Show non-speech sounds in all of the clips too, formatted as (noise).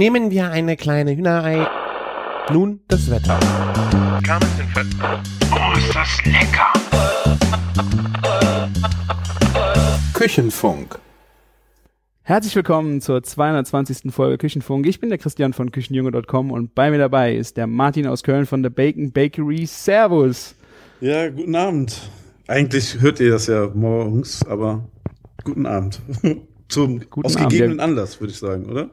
Nehmen wir eine kleine Hühnerei. Nun das Wetter. Oh, ist das lecker! Küchenfunk. Herzlich willkommen zur 220. Folge Küchenfunk. Ich bin der Christian von Küchenjunge.com und bei mir dabei ist der Martin aus Köln von der Bacon Bakery. Servus. Ja, guten Abend. Eigentlich hört ihr das ja morgens, aber guten Abend. (laughs) Zum Guten ausgegebenen Abend, Anlass, würde ich sagen, oder?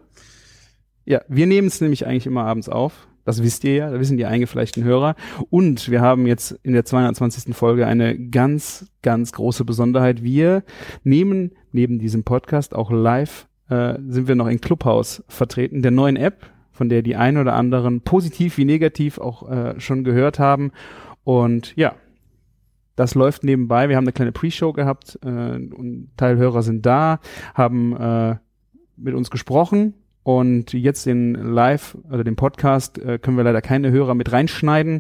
Ja, wir nehmen es nämlich eigentlich immer abends auf. Das wisst ihr ja, das wissen die eingefleischten Hörer. Und wir haben jetzt in der 220. Folge eine ganz, ganz große Besonderheit. Wir nehmen neben diesem Podcast auch live, äh, sind wir noch in Clubhouse vertreten, der neuen App, von der die ein oder anderen positiv wie negativ auch äh, schon gehört haben. Und ja, das läuft nebenbei. Wir haben eine kleine Pre-Show gehabt äh, und Teilhörer sind da, haben äh, mit uns gesprochen und jetzt den Live, also den Podcast, äh, können wir leider keine Hörer mit reinschneiden.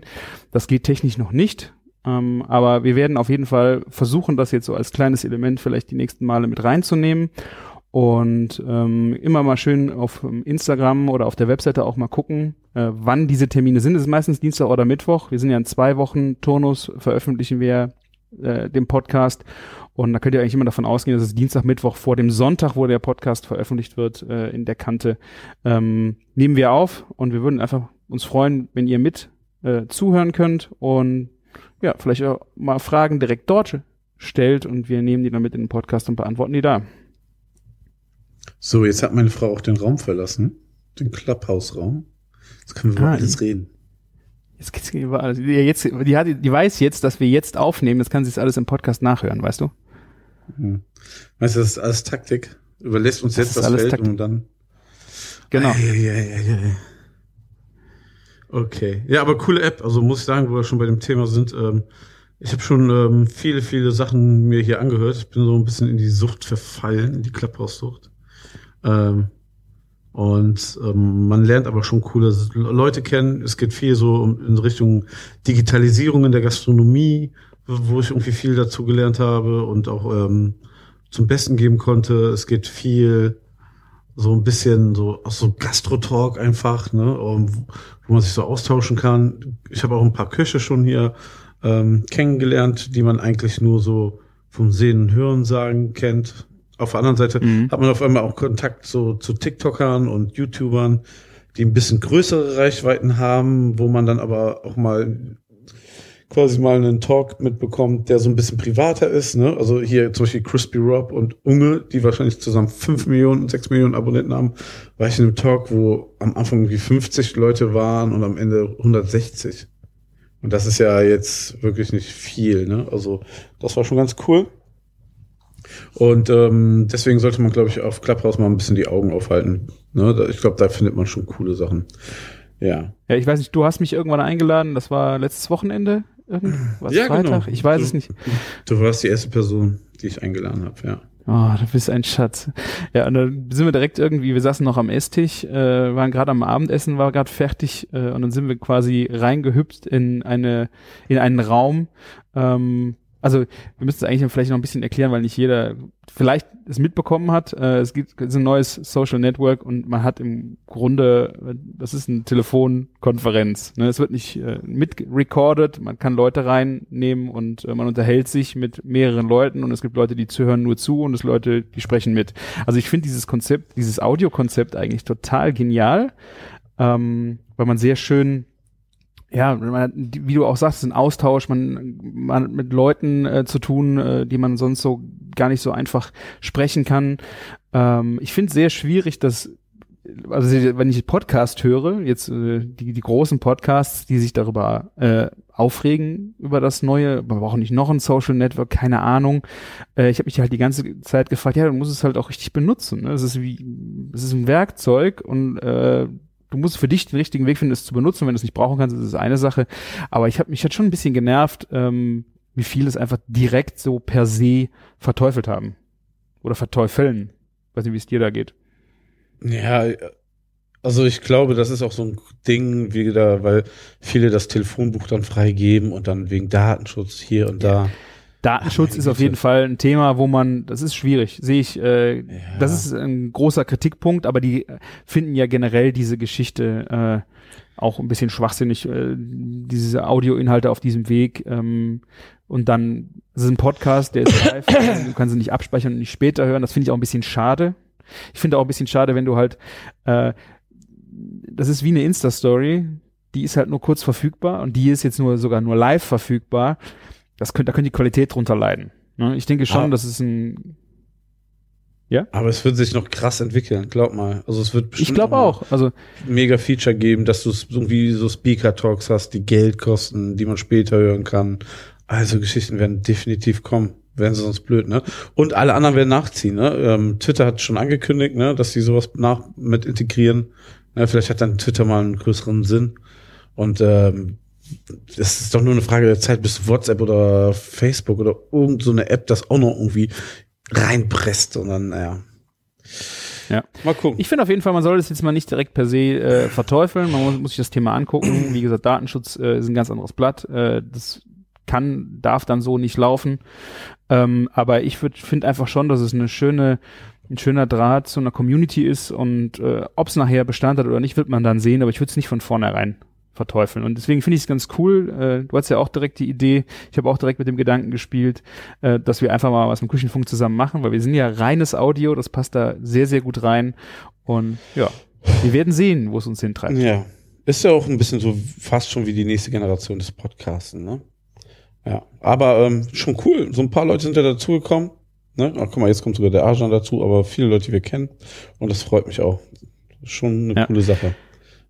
Das geht technisch noch nicht. Ähm, aber wir werden auf jeden Fall versuchen, das jetzt so als kleines Element vielleicht die nächsten Male mit reinzunehmen. Und ähm, immer mal schön auf ähm, Instagram oder auf der Webseite auch mal gucken, äh, wann diese Termine sind. Es ist meistens Dienstag oder Mittwoch. Wir sind ja in zwei Wochen Turnus, veröffentlichen wir äh, den Podcast. Und da könnt ihr eigentlich immer davon ausgehen, dass es Dienstag, Mittwoch vor dem Sonntag, wo der Podcast veröffentlicht wird, äh, in der Kante, ähm, nehmen wir auf. Und wir würden einfach uns freuen, wenn ihr mit äh, zuhören könnt und ja, vielleicht auch mal Fragen direkt dort stellt und wir nehmen die dann mit in den Podcast und beantworten die da. So, jetzt hat meine Frau auch den Raum verlassen. Den Clubhouse-Raum. Jetzt können wir Ah, über alles reden. Jetzt geht's überall. Die, jetzt, die, hat, die weiß jetzt, dass wir jetzt aufnehmen. Das kann sie jetzt alles im Podcast nachhören, weißt du? Hm. Weißt du, das ist alles Taktik. Überlässt uns Das jetzt das alles Feld Taktik. und dann. Genau. Eieieiei. Okay. Ja, aber coole App. Also muss ich sagen, wo wir schon bei dem Thema sind. Ähm, ich habe schon ähm, viele, viele Sachen mir hier angehört. Ich bin so ein bisschen in die Sucht verfallen, in die Clubhouse-Sucht. Ähm, und ähm, man lernt aber schon coole Leute kennen. Es geht viel so in Richtung Digitalisierung in der Gastronomie, wo ich irgendwie viel dazu gelernt habe und auch ähm, zum Besten geben konnte. Es geht viel so ein bisschen so so Gastro-Talk einfach, ne, um, wo man sich so austauschen kann. Ich habe auch ein paar Köche schon hier ähm, kennengelernt, die man eigentlich nur so vom Sehen und Hören sagen kennt. Auf der anderen Seite Mhm. hat man auf einmal auch Kontakt so zu TikTokern und YouTubern, die ein bisschen größere Reichweiten haben, wo man dann aber auch mal quasi mal einen Talk mitbekommt, der so ein bisschen privater ist. Ne? Also hier zum Beispiel Crispy Rob und Unge, die wahrscheinlich zusammen 5 Millionen, 6 Millionen Abonnenten haben, war ich in einem Talk, wo am Anfang irgendwie 50 Leute waren und am Ende 160. Und das ist ja jetzt wirklich nicht viel. Ne? Also das war schon ganz cool. Und ähm, deswegen sollte man, glaube ich, auf Clubhouse mal ein bisschen die Augen aufhalten. Ne? Ich glaube, da findet man schon coole Sachen. Ja. Ja, ich weiß nicht, du hast mich irgendwann eingeladen, das war letztes Wochenende, irgendwas, Ja, Freitag, genau. ich weiß Du- es nicht. Du warst die erste Person, die ich eingeladen habe, ja. Oh, du bist ein Schatz. Ja, und dann sind wir direkt irgendwie, wir saßen noch am Esstisch, äh, waren gerade am Abendessen, war gerade fertig äh, und dann sind wir quasi reingehüpft in eine in einen Raum. Ähm, also wir müssen es eigentlich vielleicht noch ein bisschen erklären, weil nicht jeder vielleicht es mitbekommen hat. Äh, es gibt es ist ein neues Social Network und man hat im Grunde, das ist eine Telefonkonferenz. Ne? Es wird nicht äh, mitrecorded, man kann Leute reinnehmen und äh, man unterhält sich mit mehreren Leuten und es gibt Leute, die hören nur zu und es Leute, die sprechen mit. Also ich finde dieses Konzept, dieses Audiokonzept eigentlich total genial, ähm, weil man sehr schön ja, man wie du auch sagst, ein Austausch, man, man hat mit Leuten äh, zu tun, äh, die man sonst so gar nicht so einfach sprechen kann. Ähm, ich finde es sehr schwierig, dass also wenn ich Podcast höre, jetzt äh, die, die großen Podcasts, die sich darüber äh, aufregen über das neue, man braucht nicht noch ein Social Network, keine Ahnung. Äh, ich habe mich halt die ganze Zeit gefragt, ja, du musst es halt auch richtig benutzen. Ne? Es ist wie, es ist ein Werkzeug und äh, du musst für dich den richtigen Weg finden, es zu benutzen. Wenn du es nicht brauchen kannst, ist es eine Sache. Aber ich habe mich hat schon ein bisschen genervt, ähm, wie viele es einfach direkt so per se verteufelt haben. Oder verteufeln. Weiß nicht, wie es dir da geht. Ja, also ich glaube, das ist auch so ein Ding wieder, weil viele das Telefonbuch dann freigeben und dann wegen Datenschutz hier und da. Datenschutz ist auf jeden Fall ein Thema, wo man, das ist schwierig, sehe ich, äh, das ist ein großer Kritikpunkt, aber die äh, finden ja generell diese Geschichte äh, auch ein bisschen schwachsinnig, äh, diese Audioinhalte auf diesem Weg. Ähm, und dann, das ist ein Podcast, der ist (coughs) live, du kannst ihn nicht abspeichern und nicht später hören. Das finde ich auch ein bisschen schade. Ich finde auch ein bisschen schade, wenn du halt, äh, das ist wie eine Insta-Story, die ist halt nur kurz verfügbar und die ist jetzt nur sogar nur live verfügbar. Das könnte, da könnte die Qualität drunter leiden. Ne? Ich denke schon, Ah. das ist ein, Aber es wird sich noch krass entwickeln, glaub mal. Also es wird bestimmt ich glaube mal auch. Also mega Feature geben, dass du irgendwie so Speaker-Talks hast, die Geld kosten, die man später hören kann. Also Geschichten werden definitiv kommen. Werden sie sonst blöd, ne? Und alle anderen werden nachziehen, ne? Ähm, Twitter hat schon angekündigt, ne, dass sie sowas nach mit integrieren. Ne, vielleicht hat dann Twitter mal einen größeren Sinn. Und ähm, es ist doch nur eine Frage der Zeit, bis WhatsApp oder Facebook oder irgend so eine App das auch noch irgendwie reinpresst und dann, naja. Ja. Mal gucken. Ich finde auf jeden Fall, man soll das jetzt mal nicht direkt per se äh, verteufeln. Man muss, muss sich das Thema angucken. (clears throat) Wie gesagt, Datenschutz äh, ist ein ganz anderes Blatt. Äh, das kann, darf dann so nicht laufen. Ähm, aber ich finde einfach schon, dass es eine schöne, ein schöner Draht zu einer Community ist und äh, ob es nachher Bestand hat oder nicht, wird man dann sehen. Aber ich würde es nicht von vornherein verteufeln. Und deswegen finde ich es ganz cool. Äh, du hast ja auch direkt die Idee, ich habe auch direkt mit dem Gedanken gespielt, äh, dass wir einfach mal was mit Küchenfunk zusammen machen, weil wir sind ja reines Audio, das passt da sehr, sehr gut rein. Und ja, wir werden sehen, wo es uns hintreibt. Ja. Ist ja auch ein bisschen so fast schon wie die nächste Generation des Podcasten, ne? Ja. Aber ähm, schon cool. So ein paar Leute sind ja dazugekommen. Ne? Ach, guck mal, jetzt kommt sogar der Arjan dazu, aber viele Leute, die wir kennen. Und das freut mich auch. Schon eine Ja. coole Sache.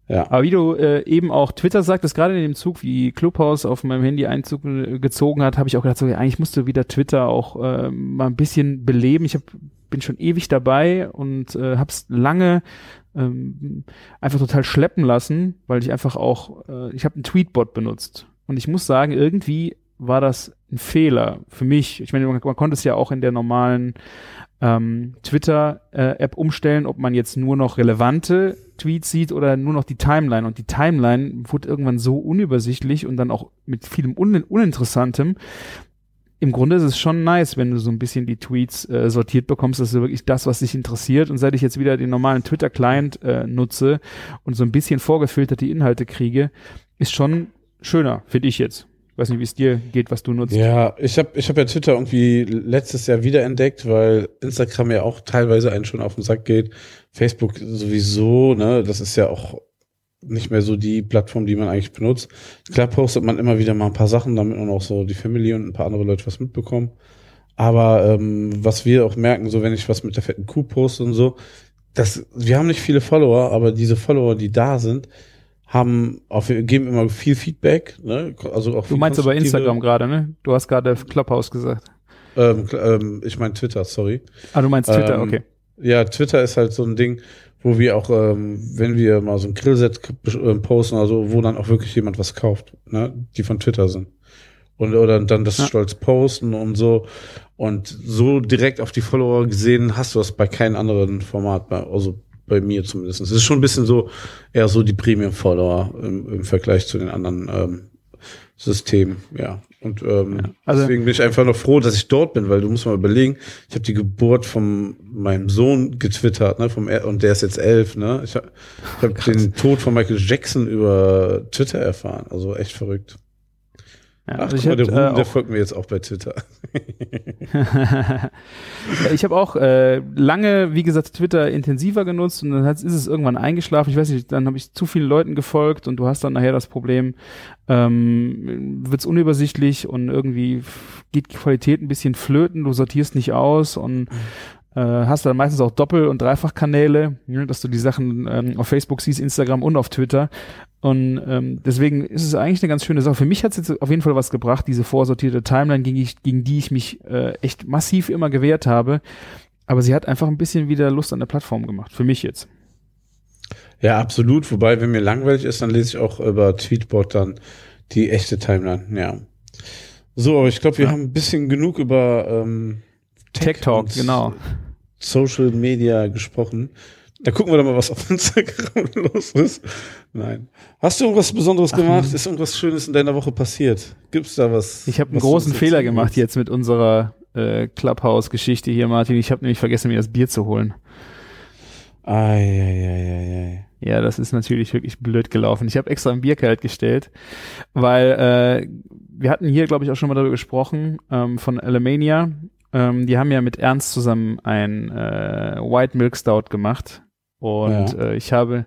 Ja. Aber wie du äh, eben auch Twitter sagtest, gerade in dem Zug, wie Clubhouse auf meinem Handy Einzug äh, gezogen hat, habe ich auch gedacht, so, ja, eigentlich musste wieder Twitter auch äh, mal ein bisschen beleben. Ich hab, bin schon ewig dabei und äh, habe es lange ähm, einfach total schleppen lassen, weil ich einfach auch, äh, ich habe einen Tweetbot benutzt. Und ich muss sagen, irgendwie war das ein Fehler für mich. Ich meine, man, man konnte es ja auch in der normalen ähm, Twitter-App umstellen, ob man jetzt nur noch relevante Tweets sieht oder nur noch die Timeline. Und die Timeline wurde irgendwann so unübersichtlich und dann auch mit vielem Un Uninteressantem. Im Grunde ist es schon nice, wenn du so ein bisschen die Tweets äh, sortiert bekommst, dass du wirklich das, was dich interessiert. Und seit ich jetzt wieder den normalen Twitter-Client äh, nutze und so ein bisschen vorgefilterte Inhalte kriege, ist schon schöner, finde ich jetzt. Ich weiß nicht, wie es dir geht, was du nutzt. Ja, ich habe ich hab ja Twitter irgendwie letztes Jahr wiederentdeckt, weil Instagram ja auch teilweise einen schon auf den Sack geht. Facebook sowieso, ne? Das ist ja auch nicht mehr so die Plattform, die man eigentlich benutzt. Klar postet man immer wieder mal ein paar Sachen, damit man auch so die Familie und ein paar andere Leute was mitbekommen. Aber ähm, was wir auch merken, so wenn ich was mit der fetten Kuh poste und so, das, wir haben nicht viele Follower, aber diese Follower, die da sind, haben auf, geben immer viel Feedback. Ne? Also auch Du meinst aber Instagram gerade, ne? Du hast gerade Clubhouse gesagt. ähm, ähm, ich meine Twitter, sorry. Ah, du meinst Twitter, Ähm, okay. Ja, Twitter ist halt so ein Ding, wo wir auch, ähm, wenn wir mal so ein Grillset k- äh, posten oder so, wo dann auch wirklich jemand was kauft, ne, die von Twitter sind. Und oder dann das Ja. stolz posten und so. Und so direkt auf die Follower gesehen hast du das bei keinem anderen Format, also bei mir zumindest. Es ist schon ein bisschen so, eher so die Premium-Follower im, im Vergleich zu den anderen ähm, Systemen, ja. Und ähm, also- deswegen bin ich einfach noch froh, dass ich dort bin, weil du musst mal überlegen, ich habe die Geburt von meinem Sohn getwittert, ne, vom, und der ist jetzt elf, ne. Ich habe ich hab den Tod von Michael Jackson über Twitter erfahren, also echt verrückt. Ja, Ach, also guck ich mal, der Ruben, äh, der folgt mir jetzt auch bei Twitter. (laughs) Ich habe auch äh, lange, wie gesagt, Twitter intensiver genutzt und dann hat, ist es irgendwann eingeschlafen. Ich weiß nicht, dann habe ich zu vielen Leuten gefolgt und du hast dann nachher das Problem, ähm, wird es unübersichtlich und irgendwie geht die Qualität ein bisschen flöten, du sortierst nicht aus und äh, hast dann meistens auch Doppel- und Dreifachkanäle, ne, dass du die Sachen ähm, auf Facebook siehst, Instagram und auf Twitter. Und ähm, deswegen ist es eigentlich eine ganz schöne Sache. Für mich hat es jetzt auf jeden Fall was gebracht, diese vorsortierte Timeline, gegen, ich, gegen die ich mich äh, echt massiv immer gewehrt habe. Aber sie hat einfach ein bisschen wieder Lust an der Plattform gemacht. Für mich jetzt. Ja, absolut. Wobei, wenn mir langweilig ist, dann lese ich auch über Tweetbot dann die echte Timeline. Ja. So, aber ich glaube, wir Ja. haben ein bisschen genug über ähm, Tech Talk, und genau. Social Media gesprochen. Da gucken wir doch mal, was auf (laughs) Instagram los ist. Nein. Hast du irgendwas Besonderes gemacht? Ist irgendwas Schönes in deiner Woche passiert? Gibt's da was? Ich habe einen großen Fehler gemacht jetzt mit unserer äh, Clubhouse-Geschichte hier, Martin. Ich habe nämlich vergessen, mir das Bier zu holen. Eieieiei. Ja, das ist natürlich wirklich blöd gelaufen. Ich habe extra ein Bier kalt gestellt, weil äh, wir hatten hier, glaube ich, auch schon mal darüber gesprochen, ähm, von Alemania. Ähm, die haben ja mit Ernst zusammen ein äh, White Milk Stout gemacht. Und Ja. äh, ich habe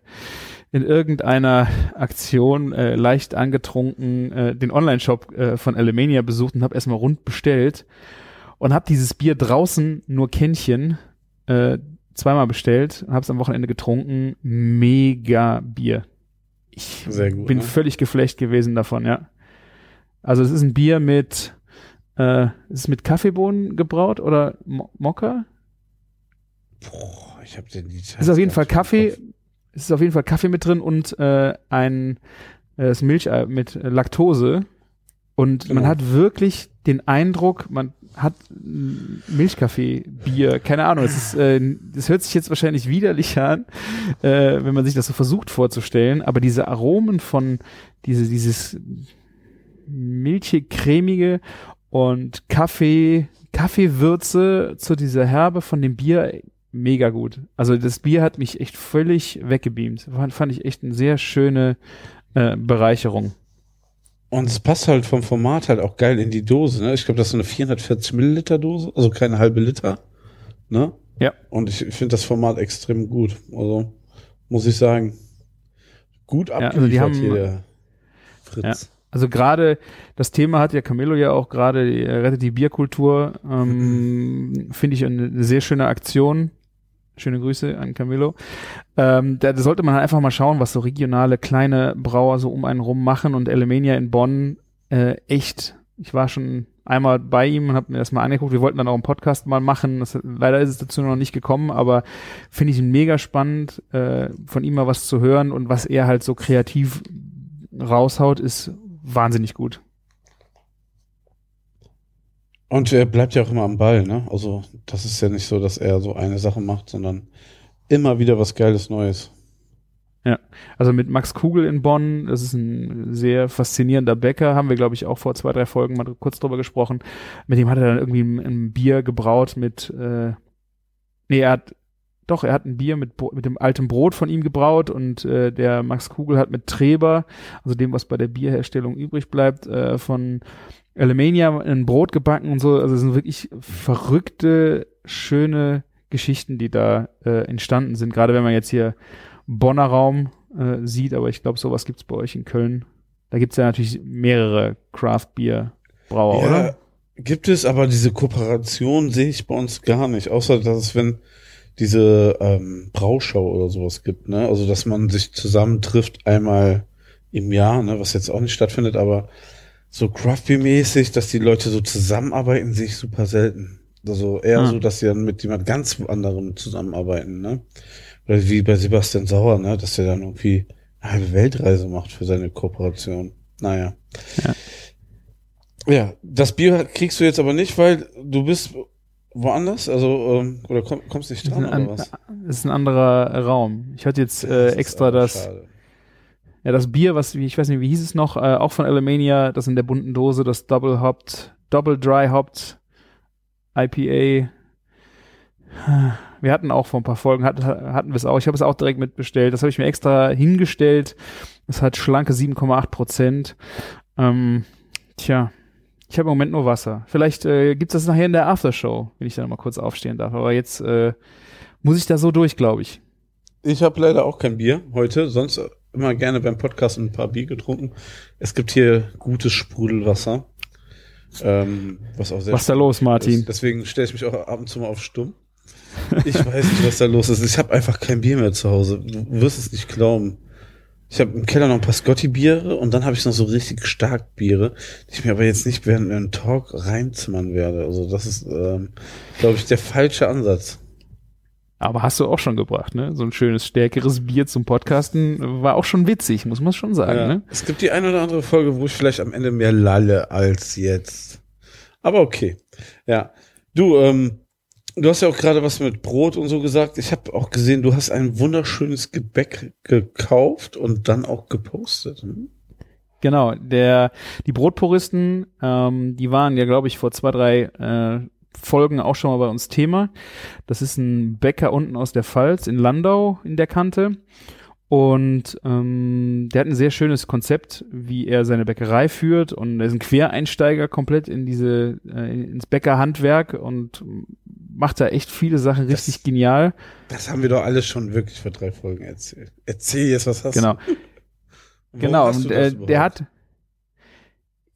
in irgendeiner Aktion äh, leicht angetrunken äh, den Online-Shop äh, von Alemania besucht und habe erstmal rund bestellt und habe dieses Bier draußen nur Kännchen äh, zweimal bestellt und habe es am Wochenende getrunken. Mega Bier. Ich gut, bin ne? völlig geflecht gewesen davon, ja. Also es ist ein Bier mit, äh, ist es mit Kaffeebohnen gebraut oder Mo Mokka? Boah, ich habe den Details Es ist auf jeden Fall nicht Kaffee, es ist auf jeden Fall Kaffee mit drin und äh, ein äh, das Milch mit Laktose. Und man Genau. hat wirklich den Eindruck, man hat Milchkaffee, Bier, keine Ahnung. Es ist, äh, das hört sich jetzt wahrscheinlich widerlich an, äh, wenn man sich das so versucht vorzustellen, aber diese Aromen von diese, dieses milchig cremige und Kaffee, Kaffeewürze zu dieser Herbe von dem Bier mega gut. Also das Bier hat mich echt völlig weggebeamt. Fand, fand ich echt eine sehr schöne äh, Bereicherung. Und es passt halt vom Format halt auch geil in die Dose. Ne? Ich glaube, das ist so eine 440 Milliliter Dose, also keine halbe Liter. Ne? Ja. Und ich finde das Format extrem gut. Also muss ich sagen, gut also abgeliefert die haben- hier der Fritz. Also gerade das Thema hat ja Camillo ja auch gerade, er rettet die Bierkultur, ähm, (clears throat) finde ich eine sehr schöne Aktion. Schöne Grüße an Camillo. Ähm, da, da sollte man halt einfach mal schauen, was so regionale kleine Brauer so um einen rum machen und Elemania in Bonn äh, echt. Ich war schon einmal bei ihm und habe mir das mal angeguckt. Wir wollten dann auch einen Podcast mal machen. Das, leider ist es dazu noch nicht gekommen, aber finde ich mega spannend, äh, von ihm mal was zu hören und was er halt so kreativ raushaut, ist wahnsinnig gut. Und er bleibt ja auch immer am Ball, ne? Also das ist ja nicht so, dass er so eine Sache macht, sondern immer wieder was Geiles Neues. Also mit Max Kugel in Bonn, das ist ein sehr faszinierender Bäcker, haben wir, glaube ich, auch vor zwei, drei Folgen mal kurz drüber gesprochen. Mit dem hat er dann irgendwie ein, ein Bier gebraut mit, äh, nee, er hat, doch, er hat ein Bier mit, mit dem alten Brot von ihm gebraut und äh, der Max Kugel hat mit Treber, also dem, was bei der Bierherstellung übrig bleibt, äh, von Alemania ein Brot gebacken und so. Also es sind wirklich verrückte, schöne Geschichten, die da äh, entstanden sind. Gerade wenn man jetzt hier Bonner Raum äh, sieht, aber ich glaube, sowas gibt's bei euch in Köln. Da gibt's ja natürlich mehrere Craft-Bier-Brauer, oder? gibt es, aber diese Kooperation sehe ich bei uns gar nicht, außer dass es, wenn diese ähm, Brauschau oder sowas gibt, ne? Also dass man sich zusammentrifft einmal im Jahr, ne, was jetzt auch nicht stattfindet, aber so Craft-Beer-mäßig, dass die Leute so zusammenarbeiten, sehe ich super selten. Also eher Ah. so, dass sie dann mit jemand ganz anderem zusammenarbeiten, ne? Oder wie bei Sebastian Sauer, ne? Dass der dann irgendwie eine halbe Weltreise macht für seine Kooperation. Naja. Ja, das Bier kriegst du jetzt aber nicht, weil du bist woanders, also ähm, oder komm, kommst nicht dran ein, oder an, was? das ist ein anderer Raum. Ich hatte jetzt äh, extra das, schade. ja, das Bier, was, ich weiß nicht, wie hieß es noch, äh, auch von Alemania, das in der bunten Dose, das Double Hopped, Double Dry Hopped IPA. Wir hatten auch vor ein paar Folgen, hatten, hatten wir es auch. Ich habe es auch direkt mitbestellt. Das habe ich mir extra hingestellt. Es hat schlanke 7,8 Prozent. Ähm, tja, ich habe im Moment nur Wasser. Vielleicht äh, gibt es das nachher in der Aftershow, wenn ich da mal kurz aufstehen darf. Aber jetzt äh, muss ich da so durch, glaube ich. Ich habe leider auch kein Bier heute, sonst immer gerne beim Podcast ein paar Bier getrunken. Es gibt hier gutes Sprudelwasser. Ähm, was auch sehr Was ist da los, Martin? ist. Deswegen stelle ich mich auch ab und zu mal auf stumm. Ich weiß nicht, was da los ist. Ich habe einfach kein Bier mehr zu Hause. Du wirst es nicht glauben. Ich habe im Keller noch ein paar Scotty-Biere und dann habe ich noch so richtig stark Biere, die ich mir aber jetzt nicht während einem Talk reinzimmern werde. Also das ist, ähm, glaube ich, der falsche Ansatz. Aber hast du auch schon gebracht, ne? So ein schönes, stärkeres Bier zum Podcasten war auch schon witzig, muss man schon sagen, Ja. ne? Es gibt die eine oder andere Folge, wo ich vielleicht am Ende mehr lalle als jetzt. Aber okay. Ja. Du, ähm, Du hast ja auch gerade was mit Brot und so gesagt. Ich habe auch gesehen, du hast ein wunderschönes Gebäck gekauft und dann auch gepostet. Hm? Genau, der die Brotpuristen, ähm, die waren ja, glaube ich, vor zwei, drei äh, Folgen auch schon mal bei uns Thema. Das ist ein Bäcker unten aus der Pfalz in Landau in der Kante. Und ähm, der hat ein sehr schönes Konzept, wie er seine Bäckerei führt. Und er ist ein Quereinsteiger komplett in diese, äh, ins Bäckerhandwerk und macht da echt viele Sachen richtig Das- genial. Das haben wir doch alles schon wirklich vor drei Folgen erzählt. Erzähl jetzt, was hast Genau. du? Genau, du und äh, der hat,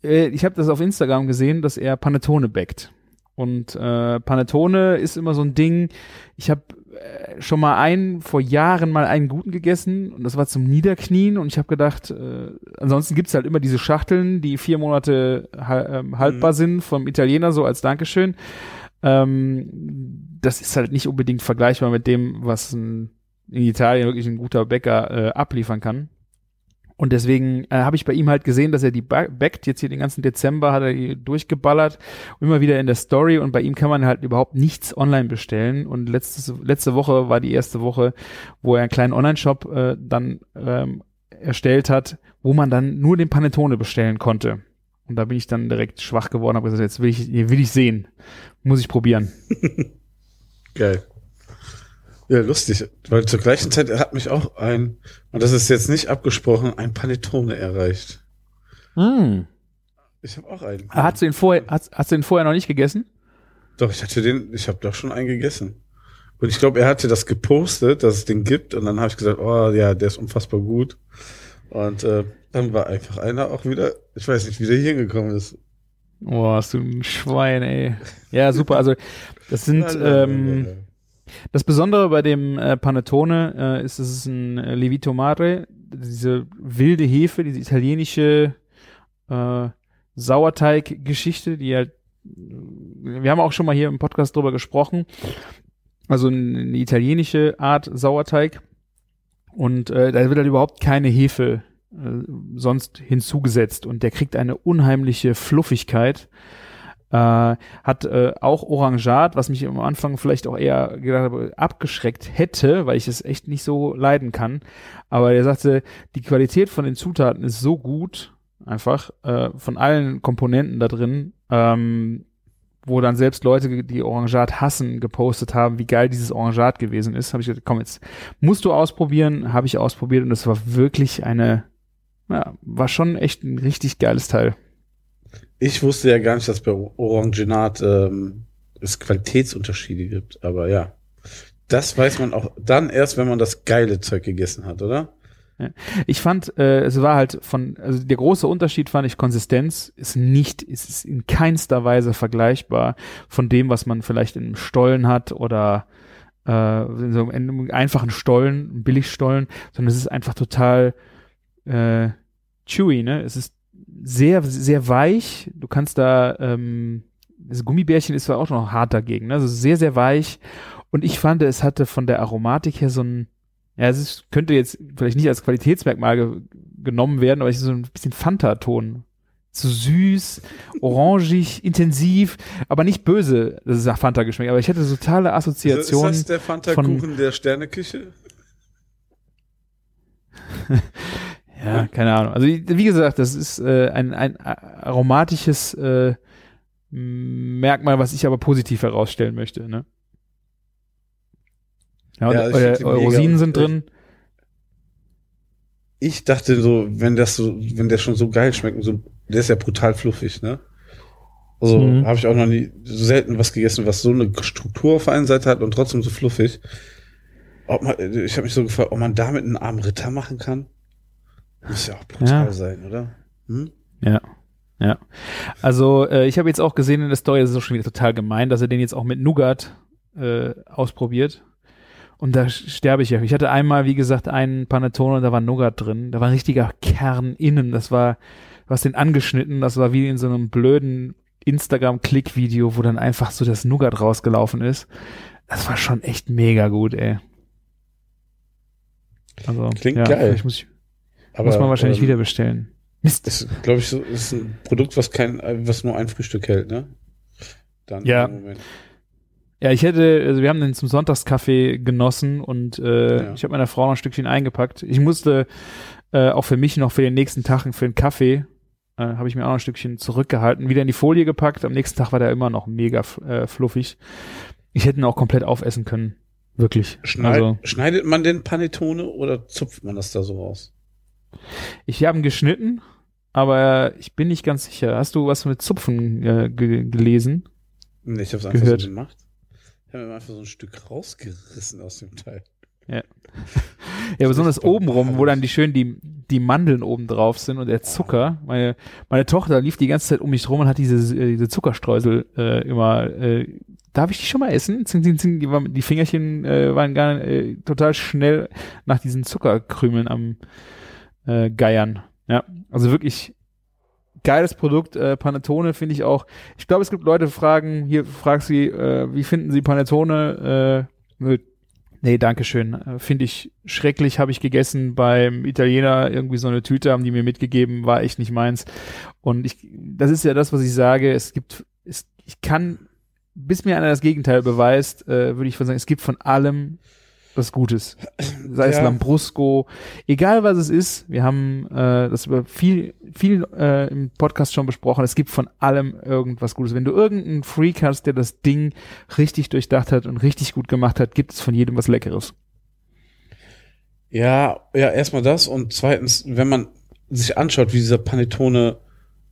äh, ich habe das auf Instagram gesehen, dass er Panettone backt. Und äh, Panettone ist immer so ein Ding. Ich habe schon mal einen vor Jahren mal einen guten gegessen und das war zum Niederknien und ich habe gedacht, äh, ansonsten gibt's halt immer diese Schachteln, die vier Monate ähm, haltbar Mhm. sind vom Italiener so als Dankeschön. Ähm, das ist halt nicht unbedingt vergleichbar mit dem, was ein, in Italien wirklich ein guter Bäcker äh, abliefern kann. Und deswegen äh, habe ich bei ihm halt gesehen, dass er die ba- backt. Jetzt hier den ganzen Dezember hat er die durchgeballert. Immer wieder in der Story. Und bei ihm kann man halt überhaupt nichts online bestellen. Und letztes, letzte Woche war die erste Woche, wo er einen kleinen Online-Shop äh, dann ähm, erstellt hat, wo man dann nur den Panettone bestellen konnte. Und da bin ich dann direkt schwach geworden, habe gesagt, jetzt will ich, will ich sehen. Muss ich probieren. (laughs) Geil. Ja, lustig, weil zur gleichen Zeit hat mich auch ein, und das ist jetzt nicht abgesprochen, ein Panettone erreicht. Ich habe auch einen. Hast du ihn vorher, hast, hast du ihn vorher noch nicht gegessen? Doch, ich hatte den, ich habe doch schon einen gegessen. Und ich glaube, er hatte das gepostet, dass es den gibt. Und dann habe ich gesagt, oh ja, der ist unfassbar gut. Und äh, dann war einfach einer auch wieder, ich weiß nicht, wie der hier hingekommen ist. Oh, hast du ein Schwein, ey. Ja, super. Also, das sind, ähm, Das Besondere bei dem äh, Panettone äh, ist, es ist ein äh, Levito Mare, diese wilde Hefe, diese italienische äh, Sauerteig-Geschichte, die halt, wir haben auch schon mal hier im Podcast drüber gesprochen, also eine, italienische Art Sauerteig. Und äh, da wird halt überhaupt keine Hefe äh, sonst hinzugesetzt. Und der kriegt eine unheimliche Fluffigkeit äh, hat äh, auch Orangat, was mich am Anfang vielleicht auch eher gedacht habe, abgeschreckt hätte, weil ich es echt nicht so leiden kann. Aber er sagte, die Qualität von den Zutaten ist so gut, einfach äh, von allen Komponenten da drin, ähm, wo dann selbst Leute, die Orangat hassen, gepostet haben, wie geil dieses Orangat gewesen ist. Habe ich gesagt, komm jetzt, musst du ausprobieren. Habe ich ausprobiert und es war wirklich eine, ja, war schon echt ein richtig geiles Teil. Ich wusste ja gar nicht, dass bei Orangenat ähm, es Qualitätsunterschiede gibt. Aber ja, das weiß man auch dann erst, wenn man das geile Zeug gegessen hat, oder? Ich fand, äh, es war halt von, also der große Unterschied fand ich, Konsistenz ist nicht, ist ist in keinster Weise vergleichbar von dem, was man vielleicht in einem Stollen hat oder äh, in so einem einfachen Stollen, Billigstollen, sondern es ist einfach total äh, chewy, ne? Es ist sehr, sehr weich. Du kannst da, ähm, das Gummibärchen ist zwar auch noch hart dagegen, ne? Also sehr, sehr weich. Und ich fand, es hatte von der Aromatik her so ein, ja, es ist, könnte jetzt vielleicht nicht als Qualitätsmerkmal ge genommen werden, aber es ist so ein bisschen Fanta-Ton. So süß, orangig, (laughs) intensiv, aber nicht böse, das ist nach Fanta geschmeckt, aber ich hatte totale Ist, Assoziationen. ist das der Fanta-Kuchen der Sterneküche? (laughs) Ja, keine Ahnung. Also wie gesagt, das ist äh, ein, ein aromatisches äh, Merkmal, was ich aber positiv herausstellen möchte. Ne? Ja, Ja, äh, Rosinen sind drin. Ich dachte so, wenn das so, wenn der schon so geil schmeckt, und so, der ist ja brutal fluffig, ne? Also Mhm. habe ich auch noch nie so selten was gegessen, was so eine Struktur auf der einen Seite hat und trotzdem so fluffig. Ob man, ich habe mich so gefragt, ob man damit einen armen Ritter machen kann. Muss ja auch brutal Ja. sein, oder? Hm? Ja. Ja. Also äh, ich habe jetzt auch gesehen in der Story, das ist auch schon wieder total gemein, dass er den jetzt auch mit Nougat äh, ausprobiert. Und da sterbe ich ja. Ich hatte einmal, wie gesagt, einen Panettone und da war Nougat drin. Da war ein richtiger Kern innen. Das war, du hast den angeschnitten. Das war wie in so einem blöden Instagram-Klick-Video, wo dann einfach so das Nougat rausgelaufen ist. Das war schon echt mega gut, ey. Also, Klingt ja, geil. vielleicht Muss, ich, Aber, muss man wahrscheinlich ähm, wieder bestellen. Mist. Ist, glaube ich, so, ist ein Produkt, was kein, was nur ein Frühstück hält, ne? Dann Ja. Ja, ich hätte, also wir haben den zum Sonntagskaffee genossen und äh, Ja. ich habe meiner Frau noch ein Stückchen eingepackt. Ich musste äh, auch für mich noch für den nächsten Tag für den Kaffee äh, habe ich mir auch noch ein Stückchen zurückgehalten, wieder in die Folie gepackt. Am nächsten Tag war der immer noch mega äh, fluffig. Ich hätte ihn auch komplett aufessen können. Wirklich. Schneid, Also, Schneidet man den Panettone oder zupft man das da so raus? Ich habe ihn geschnitten, aber ich bin nicht ganz sicher. Hast du was mit Zupfen äh, ge gelesen? Nee, ich hab's einfach Gehört. so gemacht. Ich habe einfach so ein Stück rausgerissen aus dem Teil. Ja, (laughs) besonders ist oben rum, wo dann die schön die, die Mandeln oben drauf sind und der Zucker. Meine, meine Tochter lief die ganze Zeit um mich rum und hat diese, äh, diese Zuckerstreusel äh, immer, äh, darf ich die schon mal essen? Zing, zing, zing, die, waren, die Fingerchen äh, waren gar äh, total schnell nach diesen Zuckerkrümeln am äh, Geiern. Ja, also wirklich geiles Produkt. Äh, Panettone finde ich auch. Ich glaube, es gibt Leute, fragen, hier fragst sie, äh, wie finden sie Panettone? Äh. Nee, danke schön. Äh, Finde ich schrecklich, habe ich gegessen beim Italiener irgendwie so eine Tüte, haben die mir mitgegeben, war echt nicht meins. Und ich, das ist ja das, was ich sage. Es gibt, es, ich kann, bis mir einer das Gegenteil beweist, äh, würde ich sagen, es gibt von allem was Gutes. Sei es Ja. Lambrusco, egal was es ist. Wir haben äh, das über viel, viel äh, im Podcast schon besprochen. Es gibt von allem irgendwas Gutes. Wenn du irgendeinen Freak hast, der das Ding richtig durchdacht hat und richtig gut gemacht hat, gibt es von jedem was Leckeres. Ja, ja, erstmal das und zweitens, wenn man sich anschaut, wie dieser Panettone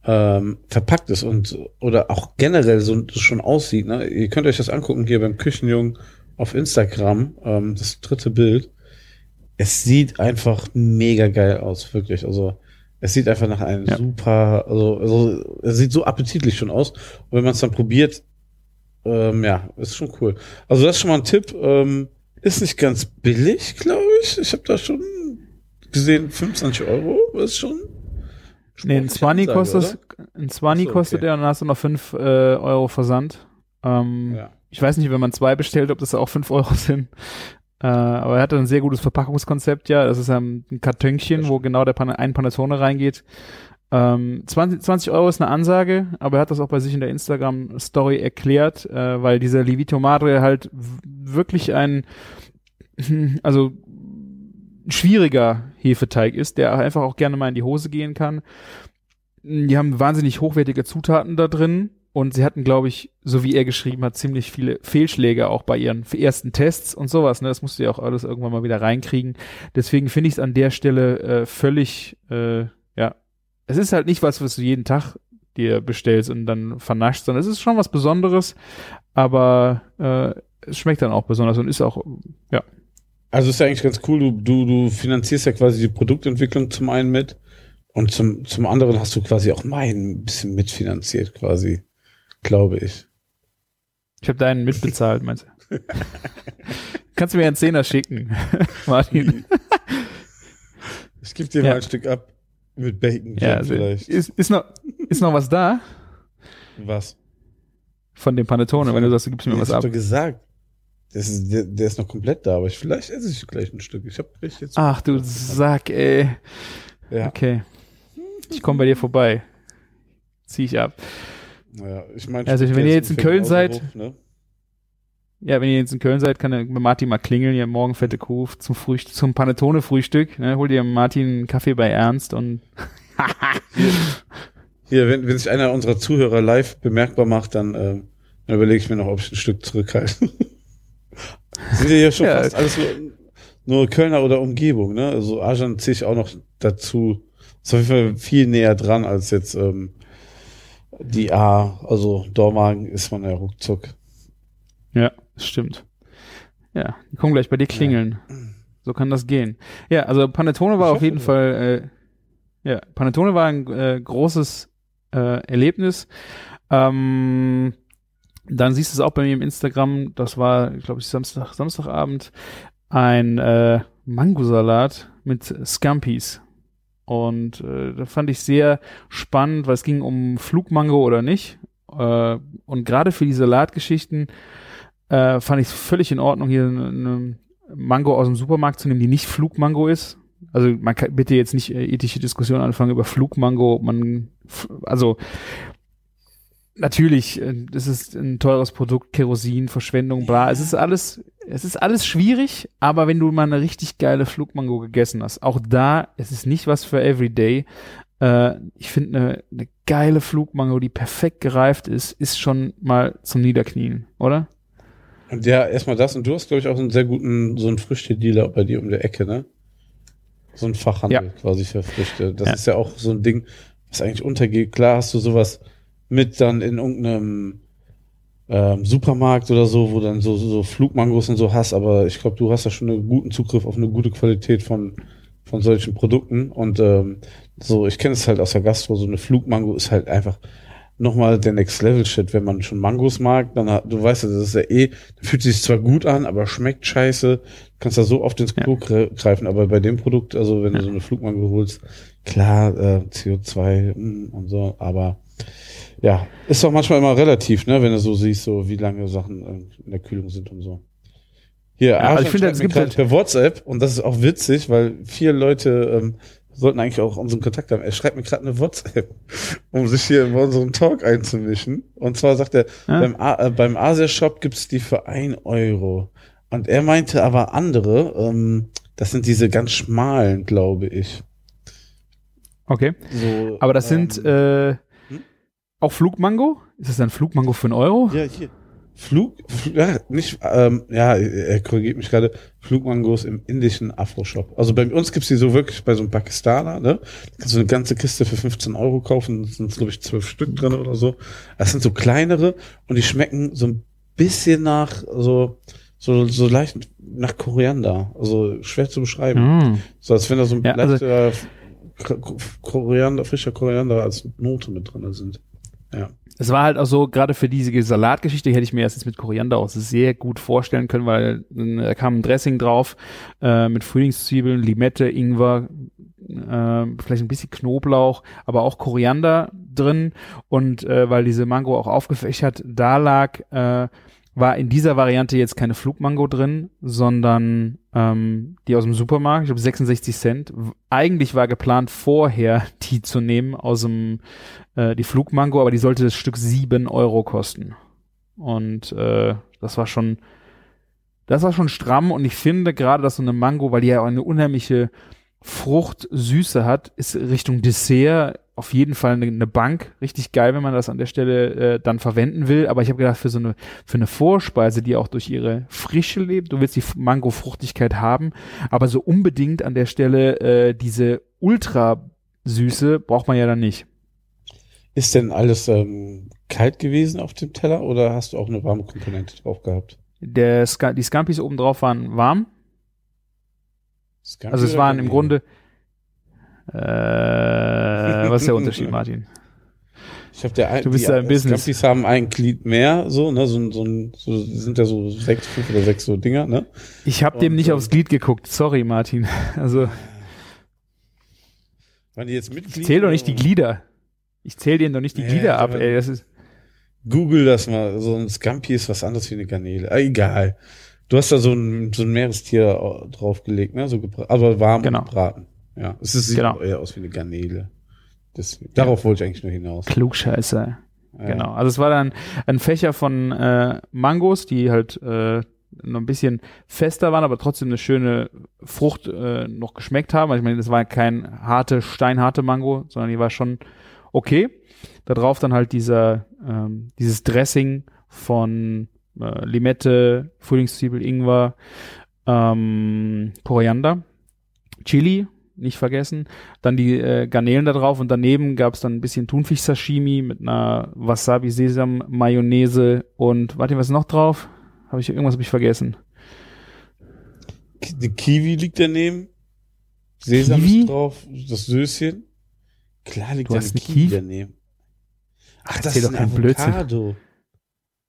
ähm, verpackt ist und oder auch generell so schon aussieht, ne? Ihr könnt euch das angucken hier beim Küchenjungen auf Instagram, ähm, das dritte Bild. Es sieht einfach mega geil aus, wirklich. Also es sieht einfach nach einem Ja. super, also, also es sieht so appetitlich schon aus. Und wenn man es dann probiert, ähm, ja, ist schon cool. Also das ist schon mal ein Tipp. Ähm, ist nicht ganz billig, glaube ich. Ich habe da schon gesehen, 25 Euro ist schon. Nee, ein sportliche 20 Ansage, kostet, ein 20 Ach so, kostet okay. der und dann hast du noch 5 äh, Euro Versand. Ähm? Ja. Ich weiß nicht, wenn man zwei bestellt, ob das auch 5 Euro (laughs) sind. Äh, aber er hatte ein sehr gutes Verpackungskonzept, ja. Das ist ähm, ein Kartönchen, wo genau der Pan ein Panettone reingeht. Ähm, 20, 20 Euro ist eine Ansage, aber er hat das auch bei sich in der Instagram-Story erklärt, äh, weil dieser Livito Madre halt wirklich ein, (laughs) also schwieriger Hefeteig ist, der einfach auch gerne mal in die Hose gehen kann. Die haben wahnsinnig hochwertige Zutaten da drin und sie hatten, glaube ich, so wie er geschrieben hat, ziemlich viele Fehlschläge auch bei ihren ersten Tests und sowas. Ne? Das musst du ja auch alles irgendwann mal wieder reinkriegen. Deswegen finde ich es an der Stelle äh, völlig, äh, ja, es ist halt nicht was, was du jeden Tag dir bestellst und dann vernascht, sondern es ist schon was Besonderes, aber äh, es schmeckt dann auch besonders und ist auch, ja, Also ist ja eigentlich ganz cool. Du, du, du finanzierst ja quasi die Produktentwicklung zum einen mit und zum, zum anderen hast du quasi auch mein ein bisschen mitfinanziert quasi, glaube ich. ich habe deinen mitbezahlt, meinst du? (laughs) Kannst du mir einen Zehner schicken, (laughs) Martin? Ich gebe dir Ja. mal ein Stück ab mit Bacon Ja, also, vielleicht. ist, ist, noch, ist noch was da Was? von dem Panettone, wenn du sagst, du gibst mir Ich was ab. doch gesagt. Das ist, der, der ist noch komplett da, aber ich, vielleicht esse ich gleich ein Stück. Ich habe jetzt. Ach du Sack, ey. ja. Okay. Ich komme bei dir vorbei. Zieh ich ab. Ja, ich meine, Also, wenn ihr jetzt in Köln seid- ne? Ja, wenn ihr jetzt in Köln seid, kann der Martin mal klingeln, hier morgen fette Kuh zum Frühstück, zum Panettone-Frühstück. Ne? Hol dir Martin einen Kaffee bei Ernst und (laughs) Hier, wenn, wenn sich einer unserer Zuhörer live bemerkbar macht, dann, ähm, dann überlege ich mir noch, ob ich ein Stück zurückhalte. (laughs) Sind ja hier schon Ja. fast alles nur, nur Kölner oder Umgebung, ne? Also Ajan ziehe ich auch noch dazu. Ist auf jeden Fall viel näher dran als jetzt ähm, die A. Also Dormagen ist man ja ruckzuck. Ja, das stimmt. Ja, die kommen gleich bei dir klingeln. So kann das gehen. Ja, also Panettone war Ich auf jeden doch. Fall, äh, ja, Panettone war ein äh, großes äh, Erlebnis. Ähm, dann siehst du es auch bei mir im Instagram, das war, glaube ich, Samstag, Samstagabend, ein äh, Mangosalat mit Scampis. Und äh, da fand ich sehr spannend, weil es ging um Flugmango oder nicht. Äh, und gerade für die Salatgeschichten äh, fand ich es völlig in Ordnung, hier eine, eine Mango aus dem Supermarkt zu nehmen, die nicht Flugmango ist. Also man kann bitte jetzt nicht äh, ethische Diskussionen anfangen über Flugmango, ob man also natürlich, äh, es ist ein teures Produkt, Kerosin, Verschwendung, bla. Es ist alles, es ist alles schwierig, aber wenn du mal eine richtig geile Flugmango gegessen hast, auch da, es ist nicht was für Everyday. Äh, ich finde eine, eine geile Flugmango, die perfekt gereift ist, ist schon mal zum Niederknien, oder? Und ja, erstmal das. Und du hast, glaube ich, auch einen sehr guten, so einen Früchtedealer bei dir um der Ecke, ne? So ein Fachhandel Ja. quasi für Früchte. Das Ja. ist ja auch so ein Ding, was eigentlich untergeht. Klar hast du sowas mit dann in irgendeinem ähm, Supermarkt oder so, wo dann so, so Flugmangos und so hast, aber ich glaube, du hast da schon einen guten Zugriff auf eine gute Qualität von, von solchen Produkten. Und ähm, so, ich kenne es halt aus der Gastro, so eine Flugmango ist halt einfach nochmal der Next Level Shit. Wenn man schon Mangos mag, dann du weißt ja, das ist ja eh, fühlt sich zwar gut an, aber schmeckt scheiße. Kannst da so oft ins Klo gre- greifen, aber bei dem Produkt, also wenn du so eine Flugmango holst, klar, äh, CO2 mm, und so, aber ja, ist doch manchmal immer relativ, ne, wenn du so siehst, so wie lange Sachen äh, in der Kühlung sind und so. Hier, also Arjan ich finde, es gibt halt- per WhatsApp und das ist auch witzig, weil vier Leute ähm, sollten eigentlich auch unseren Kontakt haben. Er schreibt mir gerade eine WhatsApp, (laughs) um sich hier in unseren Talk einzumischen. Und zwar sagt er, Ah. beim, A- äh, beim Asia-Shop gibt's die für ein Euro. Und er meinte aber andere, ähm, das sind diese ganz schmalen, glaube ich. Okay. So, Aber das sind ähm, äh, hm? Auch Flugmango? Ist das ein Flugmango für einen Euro? Ja, hier. Flug, Fl- ja, nicht, ähm, ja, er korrigiert mich gerade, Flugmangos im indischen Afro-Shop. Also bei uns gibt's die so wirklich bei so einem Pakistaner, ne? Da kannst du eine ganze Kiste für 15 Euro kaufen, sind, glaube ich, zwölf Stück drin oder so. Das sind so kleinere und die schmecken so ein bisschen nach, so, so, so leicht nach Koriander. Also schwer zu beschreiben. Mm. So als wenn da so ein Ja, also- leichter K- Koriander, frischer Koriander als Note mit drin sind. Ja. Es war halt auch so, gerade für diese Salatgeschichte hätte ich mir jetzt mit Koriander auch sehr gut vorstellen können, weil äh, da kam ein Dressing drauf äh, mit Frühlingszwiebeln, Limette, Ingwer, äh, vielleicht ein bisschen Knoblauch, aber auch Koriander drin. Und äh, weil diese Mango auch aufgefächert da lag, äh, war in dieser Variante jetzt keine Flugmango drin, sondern ähm, die aus dem Supermarkt, ich glaube 66 Cent. Eigentlich war geplant, vorher (laughs) die zu nehmen aus dem äh, die Flugmango, aber die sollte das Stück sieben Euro kosten. Und äh, das war schon, das war schon stramm und ich finde gerade, dass so eine Mango, weil die ja auch eine unheimliche Fruchtsüße hat, ist Richtung Dessert auf jeden Fall eine, eine Bank. Richtig geil, wenn man das an der Stelle äh, dann verwenden will. Aber ich habe gedacht, für so eine, für eine Vorspeise, die auch durch ihre Frische lebt, du willst die Mango-Fruchtigkeit haben, aber so unbedingt an der Stelle äh, diese Ultra-Süße braucht man ja dann nicht. Ist denn alles ähm, kalt gewesen auf dem Teller oder hast du auch eine warme Komponente drauf gehabt? Der Ska die Scampis oben drauf waren warm. Scampi Also es waren im? Grunde. Äh, was ist der Unterschied, Martin? Ich habe der ein, Du bist die da im Business. Scampis haben ein Glied mehr, so ne, so, ein- so, so sind ja so sechs, fünf oder sechs so Dinger, ne? Ich habe dem nicht ähm, aufs Glied geguckt. Sorry, Martin. Also Waren die jetzt mit ich zähle doch nicht die Glieder. Ich zähle denen doch nicht die Ja, Glieder ab. Ey, das ist Google das mal. So ein Scampi ist was anderes wie eine Garnele. Ah, egal. Du hast da so ein, so ein Meerestier au- draufgelegt, ne? So aber warm Genau. gebraten. Ja, es ist, sieht Genau. eher aus wie eine Garnele. Deswegen, darauf wollte ich eigentlich nur hinaus. Klugscheißer. Ja. Genau. Also es war dann ein Fächer von äh, Mangos, die halt äh, noch ein bisschen fester waren, aber trotzdem eine schöne Frucht äh, noch geschmeckt haben. Also ich meine, das war kein harte, steinharte Mango, sondern die war schon okay. Da drauf dann halt dieser, ähm, dieses Dressing von äh, Limette, Frühlingszwiebel, Ingwer, ähm, Koriander, Chili, nicht vergessen. Dann die äh, Garnelen da drauf und daneben gab es dann ein bisschen Thunfisch-Sashimi mit einer Wasabi-Sesam-Mayonnaise und warte, was ist noch drauf? Habe ich irgendwas hab ich vergessen? Ki- Die Kiwi liegt daneben. Sesam Kiwi? ist drauf. Das Söschen. Klar liegt Du da hast eine Kiwi Kiwi? daneben. Ach, das Erzähl ist doch ein keinen Blödsinn.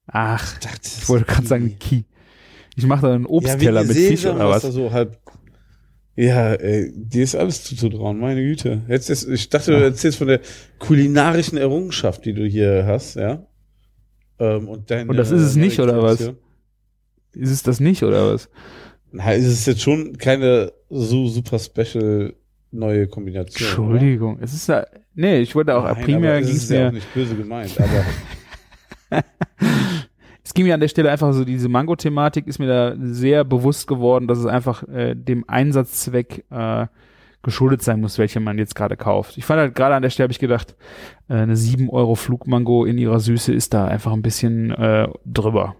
Ach, Ich, dachte, das ich wollte gerade sagen Kiwi. Ki. Ich mache da einen Ja, Obstteller wegen mit Fisch Sesam, oder was? Da so halb ja, ey, dir ist alles zuzutrauen, meine Güte. Jetzt ist, ich dachte, du erzählst von der kulinarischen Errungenschaft, die du hier hast, ja. Ähm, und, deine Und das ist es nicht, oder was? Ist es das nicht oder was? Na, ist es jetzt schon keine so super special neue Kombination. Entschuldigung, es ist ja, nee, ich wollte auch Oder? Nein, primär ging es ist ja auch nicht böse gemeint, aber (laughs) es ging mir an der Stelle einfach so, diese Mango-Thematik ist mir da sehr bewusst geworden, dass es einfach äh, dem Einsatzzweck äh, geschuldet sein muss, welche man jetzt gerade kauft. Ich fand halt gerade an der Stelle habe ich gedacht, äh, eine 7 Euro Flugmango in ihrer Süße ist da einfach ein bisschen äh, drüber.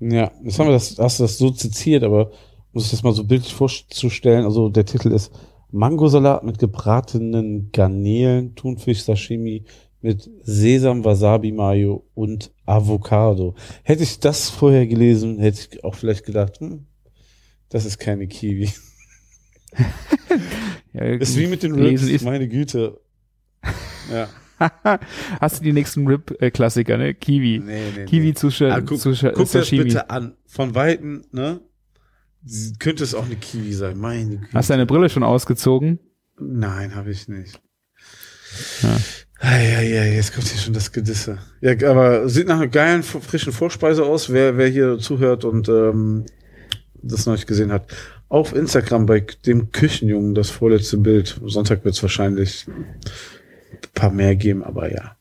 Ja, jetzt haben wir das, hast du das so zitiert, aber muss ich das mal so bildlich vorzustellen. Also der Titel ist Mangosalat mit gebratenen Garnelen, Thunfisch, Sashimi mit Sesam, Wasabi, Mayo und Avocado. Hätte ich das vorher gelesen, hätte ich auch vielleicht gedacht, hm, das ist keine Kiwi. (laughs) ja, ist wie mit den Rips, meine Güte. (laughs) Ja. Hast du die nächsten Rip-Klassiker, ne? Kiwi. Nee, nee, Kiwi nee. zu, ah, guck, zu guck das bitte an. Von Weitem, ne? Könnte es auch eine Kiwi sein, meine Güte. Hast du deine Brille schon ausgezogen? Nein, habe ich nicht. Ja. Ja, ja, jetzt kommt hier schon das Gedisse. Ja, aber sieht nach einer geilen, frischen Vorspeise aus, wer, wer hier zuhört und ähm, das noch nicht gesehen hat. Auf Instagram bei dem Küchenjungen, das vorletzte Bild. Sonntag wird es wahrscheinlich ein paar mehr geben, aber ja.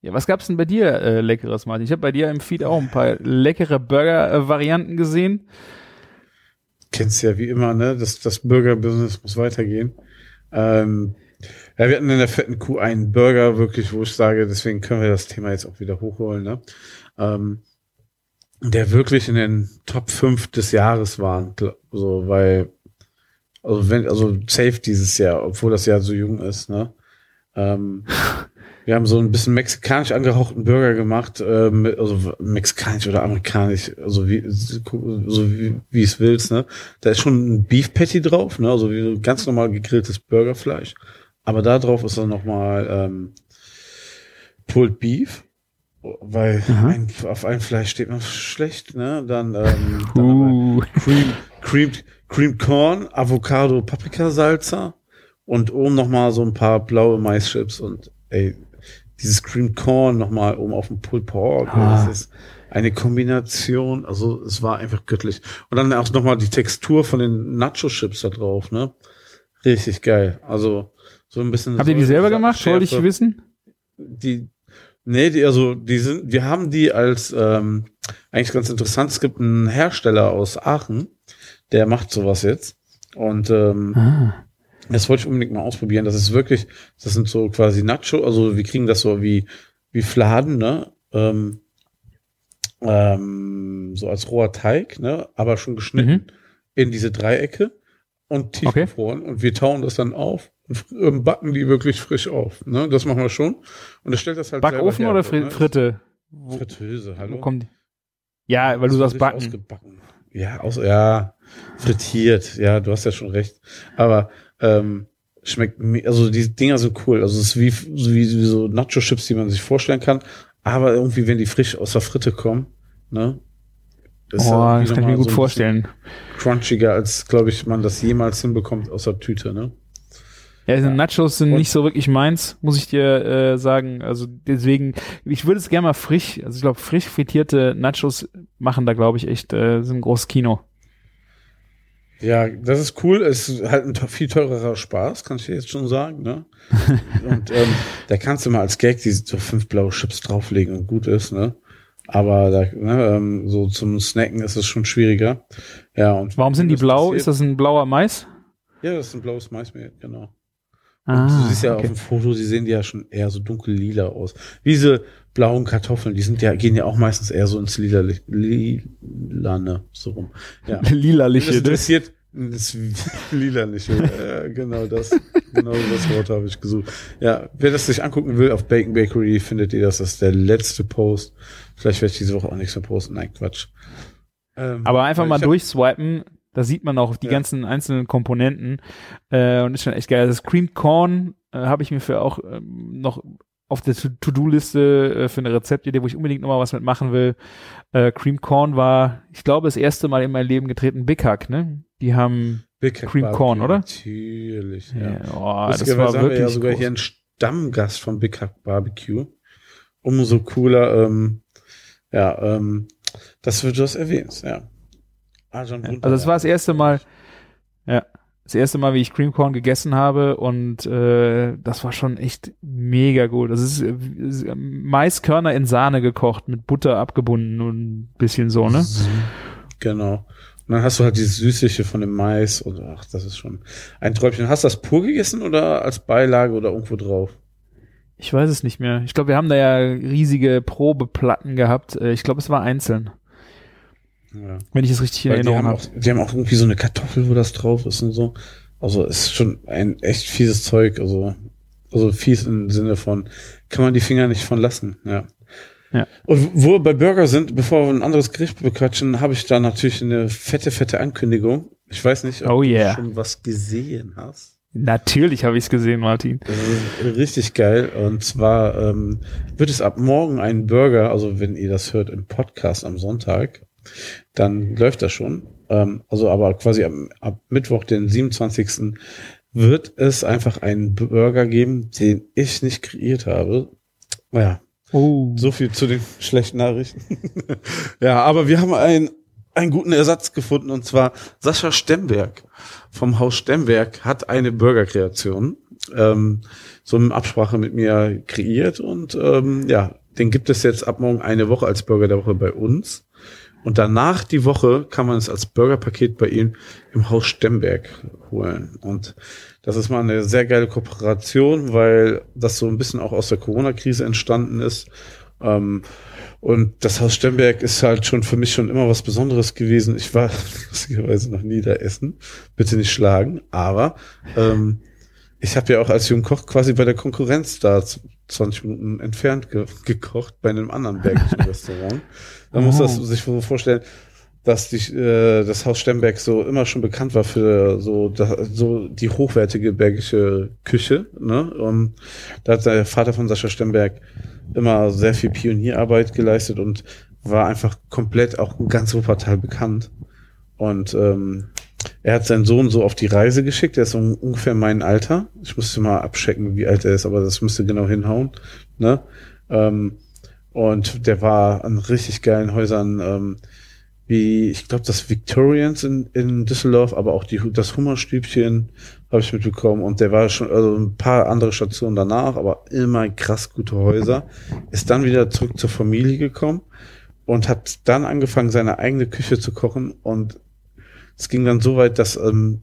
Ja, was gab's denn bei dir äh, leckeres, Martin? Ich habe bei dir im Feed auch ein paar leckere Burger-Varianten gesehen. Kennst ja wie immer, ne? Das, das Burger-Business muss weitergehen. Ähm, ja, wir hatten in der fetten Kuh einen Burger, wirklich, wo ich sage, deswegen können wir das Thema jetzt auch wieder hochholen, ne? Ähm, der wirklich in den Top 5 des Jahres war, so, weil, also wenn, also safe dieses Jahr, obwohl das Jahr so jung ist, ne? Ähm, (laughs) wir haben so ein bisschen mexikanisch angehauchten Burger gemacht, äh, mit, also mexikanisch oder amerikanisch, also wie, so wie, wie es willst, ne? Da ist schon ein Beef Patty drauf, ne? Also wie ganz normal gegrilltes Burgerfleisch. Aber da drauf ist dann nochmal ähm, Pulled Beef, weil ein, auf ein Fleisch steht man schlecht, ne? Dann, ähm, uh. dann Cream, Cream, Cream Corn, Avocado, Paprikasalzer und oben nochmal so ein paar blaue Maischips und ey, dieses Cream Corn nochmal oben auf dem Pulled Pork. Ah. Das ist eine Kombination, also es war einfach göttlich. Und dann auch nochmal die Textur von den Nacho-Chips da drauf, ne? Richtig geil. Also so ein bisschen. Habt ihr die selber gemacht? Wollte ich wissen? Die, nee, die, also die sind, wir haben die als ähm, eigentlich ganz interessant. Es gibt einen Hersteller aus Aachen, der macht sowas jetzt. Und ähm, ah. Das wollte ich unbedingt mal ausprobieren. Das ist wirklich, das sind so quasi Nacho, also wir kriegen das so wie, wie Fladen, ne? Ähm, ähm, so als roher Teig, ne? Aber schon geschnitten mhm. in diese Dreiecke und tiefgefroren. Okay. Und wir tauen das dann auf backen die wirklich frisch auf. Ne? Das machen wir schon. Und das stellt das halt Backofen her, oder Fr ne? Fritte? Fritteuse, hallo? Wo kommen die? Ja, weil du sagst backen. Ausgebacken. Ja, aus, ja, frittiert. Ja, du hast ja schon recht. Aber ähm, schmeckt, also die Dinger sind cool. Also es ist wie, wie, wie so Nacho-Chips, die man sich vorstellen kann. Aber irgendwie, wenn die frisch aus der Fritte kommen, ne? Das oh, das kann ich mir gut so vorstellen. Crunchiger, als, glaube ich, man das jemals hinbekommt aus der Tüte, ne? Ja, also Nachos sind Und nicht so wirklich meins, muss ich dir äh, sagen. Also deswegen, ich würde es gerne mal frisch, also ich glaube, frisch frittierte Nachos machen da, glaube ich, echt, äh, sind ein großes Kino. Ja, das ist cool. Es ist halt ein viel teurerer Spaß, kann ich dir jetzt schon sagen. Ne? (laughs) und ähm, da kannst du mal als Gag die so fünf blaue Chips drauflegen und gut ist. Ne? Aber da, ne, ähm, so zum Snacken ist es schon schwieriger. Ja, und Warum sind die blau? Passiert, ist das ein blauer Mais? Ja, das ist ein blaues Maismehl, genau. Ah, du siehst ja okay. auf dem Foto, sie sehen ja schon eher so dunkel lila aus. Wie diese blauen Kartoffeln, die sind ja, gehen ja auch meistens eher so ins lila, lilane, so rum. Ja. (laughs) Lilaliche. Das ne? interessiert, das (laughs) lilaliche, ja, genau das, genau das Wort habe ich gesucht. Ja, wer das sich angucken will auf Bacon Bakery, findet ihr das, das ist der letzte Post. Vielleicht werde ich diese Woche auch nichts mehr posten. Nein, Quatsch. Ähm, Aber einfach mal durchswipen, da sieht man auch die ja. ganzen einzelnen Komponenten äh, und ist schon echt geil. Das Creamed Corn äh, habe ich mir für auch ähm, noch auf der To-Do-Liste äh, für eine Rezeptidee, wo ich unbedingt nochmal was mitmachen will. Äh, Cream Corn war, ich glaube, das erste Mal in meinem Leben getreten Big Hack, ne? Die haben Big Hack Cream Barbecue, Corn, oder? Natürlich, ja. ja oh, das war wirklich wir ja sogar groß. hier einen Stammgast von Big Hack Barbecue. Umso cooler, ähm, ja, ähm, dass du das erwähnst, ja. Ah, also das war das erste Mal, ja, das erste Mal, wie ich Cream Corn gegessen habe und äh, das war schon echt mega gut. Das ist, äh, ist Maiskörner in Sahne gekocht, mit Butter abgebunden und ein bisschen so, ne? Genau. Und dann hast du halt dieses Süßliche von dem Mais und ach, das ist schon ein Träubchen. Hast du das pur gegessen oder als Beilage oder irgendwo drauf? Ich weiß es nicht mehr. Ich glaube, wir haben da ja riesige Probeplatten gehabt. Äh, Ich glaube, es war einzeln. Ja. Wenn ich es richtig in Erinnerung haben habe. auch, die haben auch irgendwie so eine Kartoffel, wo das drauf ist und so. Also ist schon ein echt fieses Zeug. Also, also fies im Sinne von, kann man die Finger nicht von lassen. Ja. Ja. Und wo wir bei Burger sind, bevor wir ein anderes Gericht bequatschen, habe ich da natürlich eine fette, fette Ankündigung. Ich weiß nicht, ob Oh yeah. du schon was gesehen hast. Natürlich habe ich es gesehen, Martin. Richtig geil. Und zwar ähm, wird es ab morgen einen Burger, also wenn ihr das hört im Podcast am Sonntag, dann läuft das schon. Ähm, also aber quasi am, ab Mittwoch, den 27. wird es einfach einen Burger geben, den ich nicht kreiert habe. Naja, Oh. so viel zu den schlechten Nachrichten. (laughs) ja, aber wir haben einen, einen guten Ersatz gefunden und zwar Sascha Stemberg vom Haus Stemberg hat eine Burgerkreation ähm, so in Absprache mit mir kreiert und ähm, ja, den gibt es jetzt ab morgen eine Woche als Burger der Woche bei uns. Und danach die Woche kann man es als Burgerpaket bei ihm im Haus Stemberg holen. Und das ist mal eine sehr geile Kooperation, weil das so ein bisschen auch aus der Corona-Krise entstanden ist. Ähm, und das Haus Stemberg ist halt schon für mich schon immer was Besonderes gewesen. Ich war (laughs) lustigerweise noch nie da essen. Bitte nicht schlagen. Aber ähm, ich habe ja auch als Jungkoch quasi bei der Konkurrenz da 20 Minuten entfernt ge gekocht bei einem anderen bergischen (laughs) Restaurant. Man muss Oh. das sich so vorstellen, dass die, äh, das Haus Stemberg so immer schon bekannt war für so, da, so die hochwertige bergische Küche. Ne? Und da hat der Vater von Sascha Stemberg immer sehr viel Pionierarbeit geleistet und war einfach komplett auch in ganz Wuppertal bekannt. Und ähm, er hat seinen Sohn so auf die Reise geschickt, der ist so ungefähr mein Alter. Ich musste mal abchecken, wie alt er ist, aber das müsste genau hinhauen. Ne? Ähm, und der war an richtig geilen Häusern, ähm, wie, ich glaube, das Victorians in, in Düsseldorf, aber auch die, das Hummerstübchen habe ich mitbekommen. Und der war schon, also ein paar andere Stationen danach, aber immer krass gute Häuser. Ist dann wieder zurück zur Familie gekommen und hat dann angefangen, seine eigene Küche zu kochen. Und es ging dann so weit, dass ähm,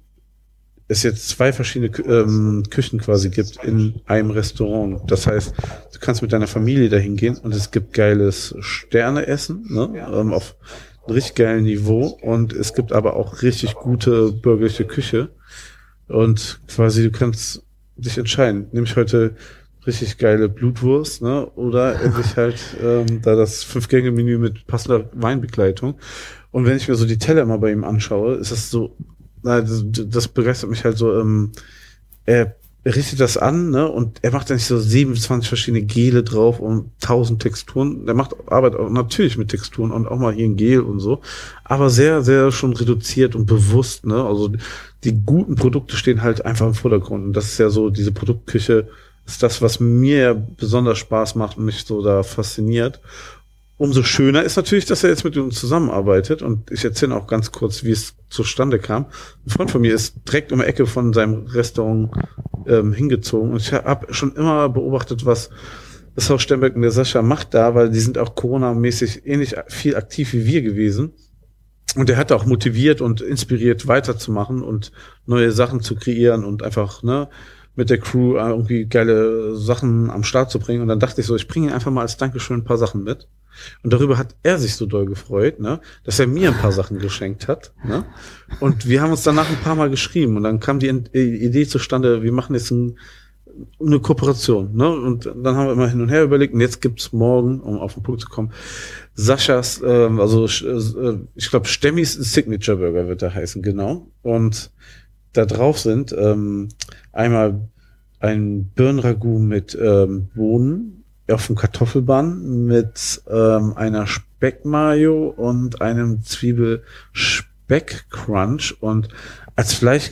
es jetzt zwei verschiedene Kü- ähm, Küchen quasi gibt in einem Restaurant. Das heißt, du kannst mit deiner Familie dahin gehen und es gibt geiles Sterneessen, ne? ähm, auf einem richtig geilen Niveau und es gibt aber auch richtig gute bürgerliche Küche und quasi du kannst dich entscheiden. Nehme ich heute richtig geile Blutwurst, ne? Oder (laughs) esse ich halt ähm, da das Fünf-Gänge-Menü mit passender Weinbegleitung. Und wenn ich mir so die Teller mal bei ihm anschaue, ist das so, das, das begeistert mich halt so, ähm, er richtet das an, ne, und er macht da nicht so 27 verschiedene Gele drauf und 1000 Texturen. Er macht Arbeit auch natürlich mit Texturen und auch mal hier ein Gel und so, aber sehr, sehr schon reduziert und bewusst, ne, also die guten Produkte stehen halt einfach im Vordergrund und das ist ja so, diese Produktküche ist das, was mir besonders Spaß macht und mich so da fasziniert. Umso schöner ist natürlich, dass er jetzt mit uns zusammenarbeitet und ich erzähle auch ganz kurz, wie es zustande kam. Ein Freund von mir ist direkt um die Ecke von seinem Restaurant ähm, hingezogen und ich habe schon immer beobachtet, was das Haus Stemberg und der Sascha macht da, weil die sind auch Corona-mäßig ähnlich viel aktiv wie wir gewesen. Und er hat auch motiviert und inspiriert weiterzumachen und neue Sachen zu kreieren und einfach, ne, mit der Crew irgendwie geile Sachen am Start zu bringen. Und dann dachte ich so, ich bringe einfach mal als Dankeschön ein paar Sachen mit. Und darüber hat er sich so doll gefreut, ne, dass er mir ein paar Sachen geschenkt hat. Ne? Und wir haben uns danach ein paar Mal geschrieben und dann kam die Ent- Idee zustande, wir machen jetzt ein, eine Kooperation. Ne? Und dann haben wir immer hin und her überlegt und jetzt gibt's morgen, um auf den Punkt zu kommen, Saschas, ähm, also äh, ich glaube Stemmis Signature Burger wird er heißen, genau. Und da drauf sind ähm, einmal ein Birnragout mit ähm, Bohnen auf dem Kartoffelbann mit ähm, einer Speckmayo und einem Zwiebel-Speck-Crunch und als Fleisch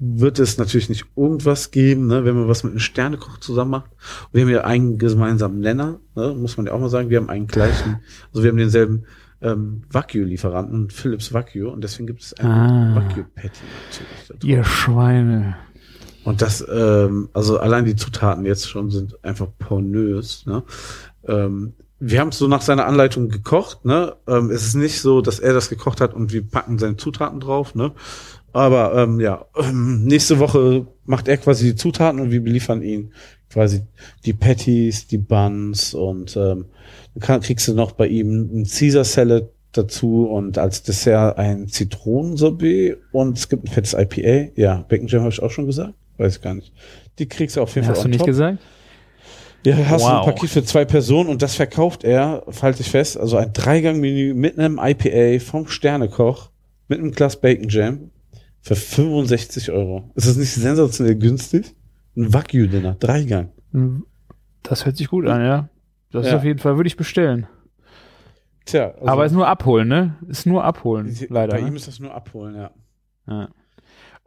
wird es natürlich nicht irgendwas geben, ne, wenn man was mit einem Sternekoch zusammen macht. Und wir haben ja einen gemeinsamen Nenner, ne, muss man ja auch mal sagen. Wir haben einen gleichen, also wir haben denselben ähm, Wagyu-Lieferanten, Philips Wagyu, und deswegen gibt es ein Ah. Wagyu-Patty natürlich. Ihr Schweine. Und das, ähm, also allein die Zutaten jetzt schon sind einfach pornös. Ne? Ähm, wir haben es so nach seiner Anleitung gekocht. Ne? Ähm, es ist nicht so, dass er das gekocht hat und wir packen seine Zutaten drauf. Ne? Aber ähm, ja, ähm, nächste Woche macht er quasi die Zutaten und wir beliefern ihn quasi die Patties, die Buns und ähm, dann kriegst du noch bei ihm ein Caesar Salad dazu und als Dessert ein Zitronensorbet und es gibt ein fettes IPA. Ja, Bacon Jam habe ich auch schon gesagt. Weiß ich gar nicht. Die kriegst du auf jeden Fall Hast du nicht top. gesagt? Ja, hast du Wow. ein Paket für zwei Personen und das verkauft er, halte ich fest, also ein Dreigang-Menü mit einem IPA vom Sternekoch mit einem Glas Bacon Jam für 65 Euro. Ist das nicht sensationell günstig? Ein Wagyu-Dinner, Dreigang. Das hört sich gut an, ja. Das ist Ja. auf jeden Fall, würde ich bestellen. Tja, also Aber ist nur abholen, ne? Ist nur abholen, leider. Bei ne? ihm ist das nur abholen, ja. Ja.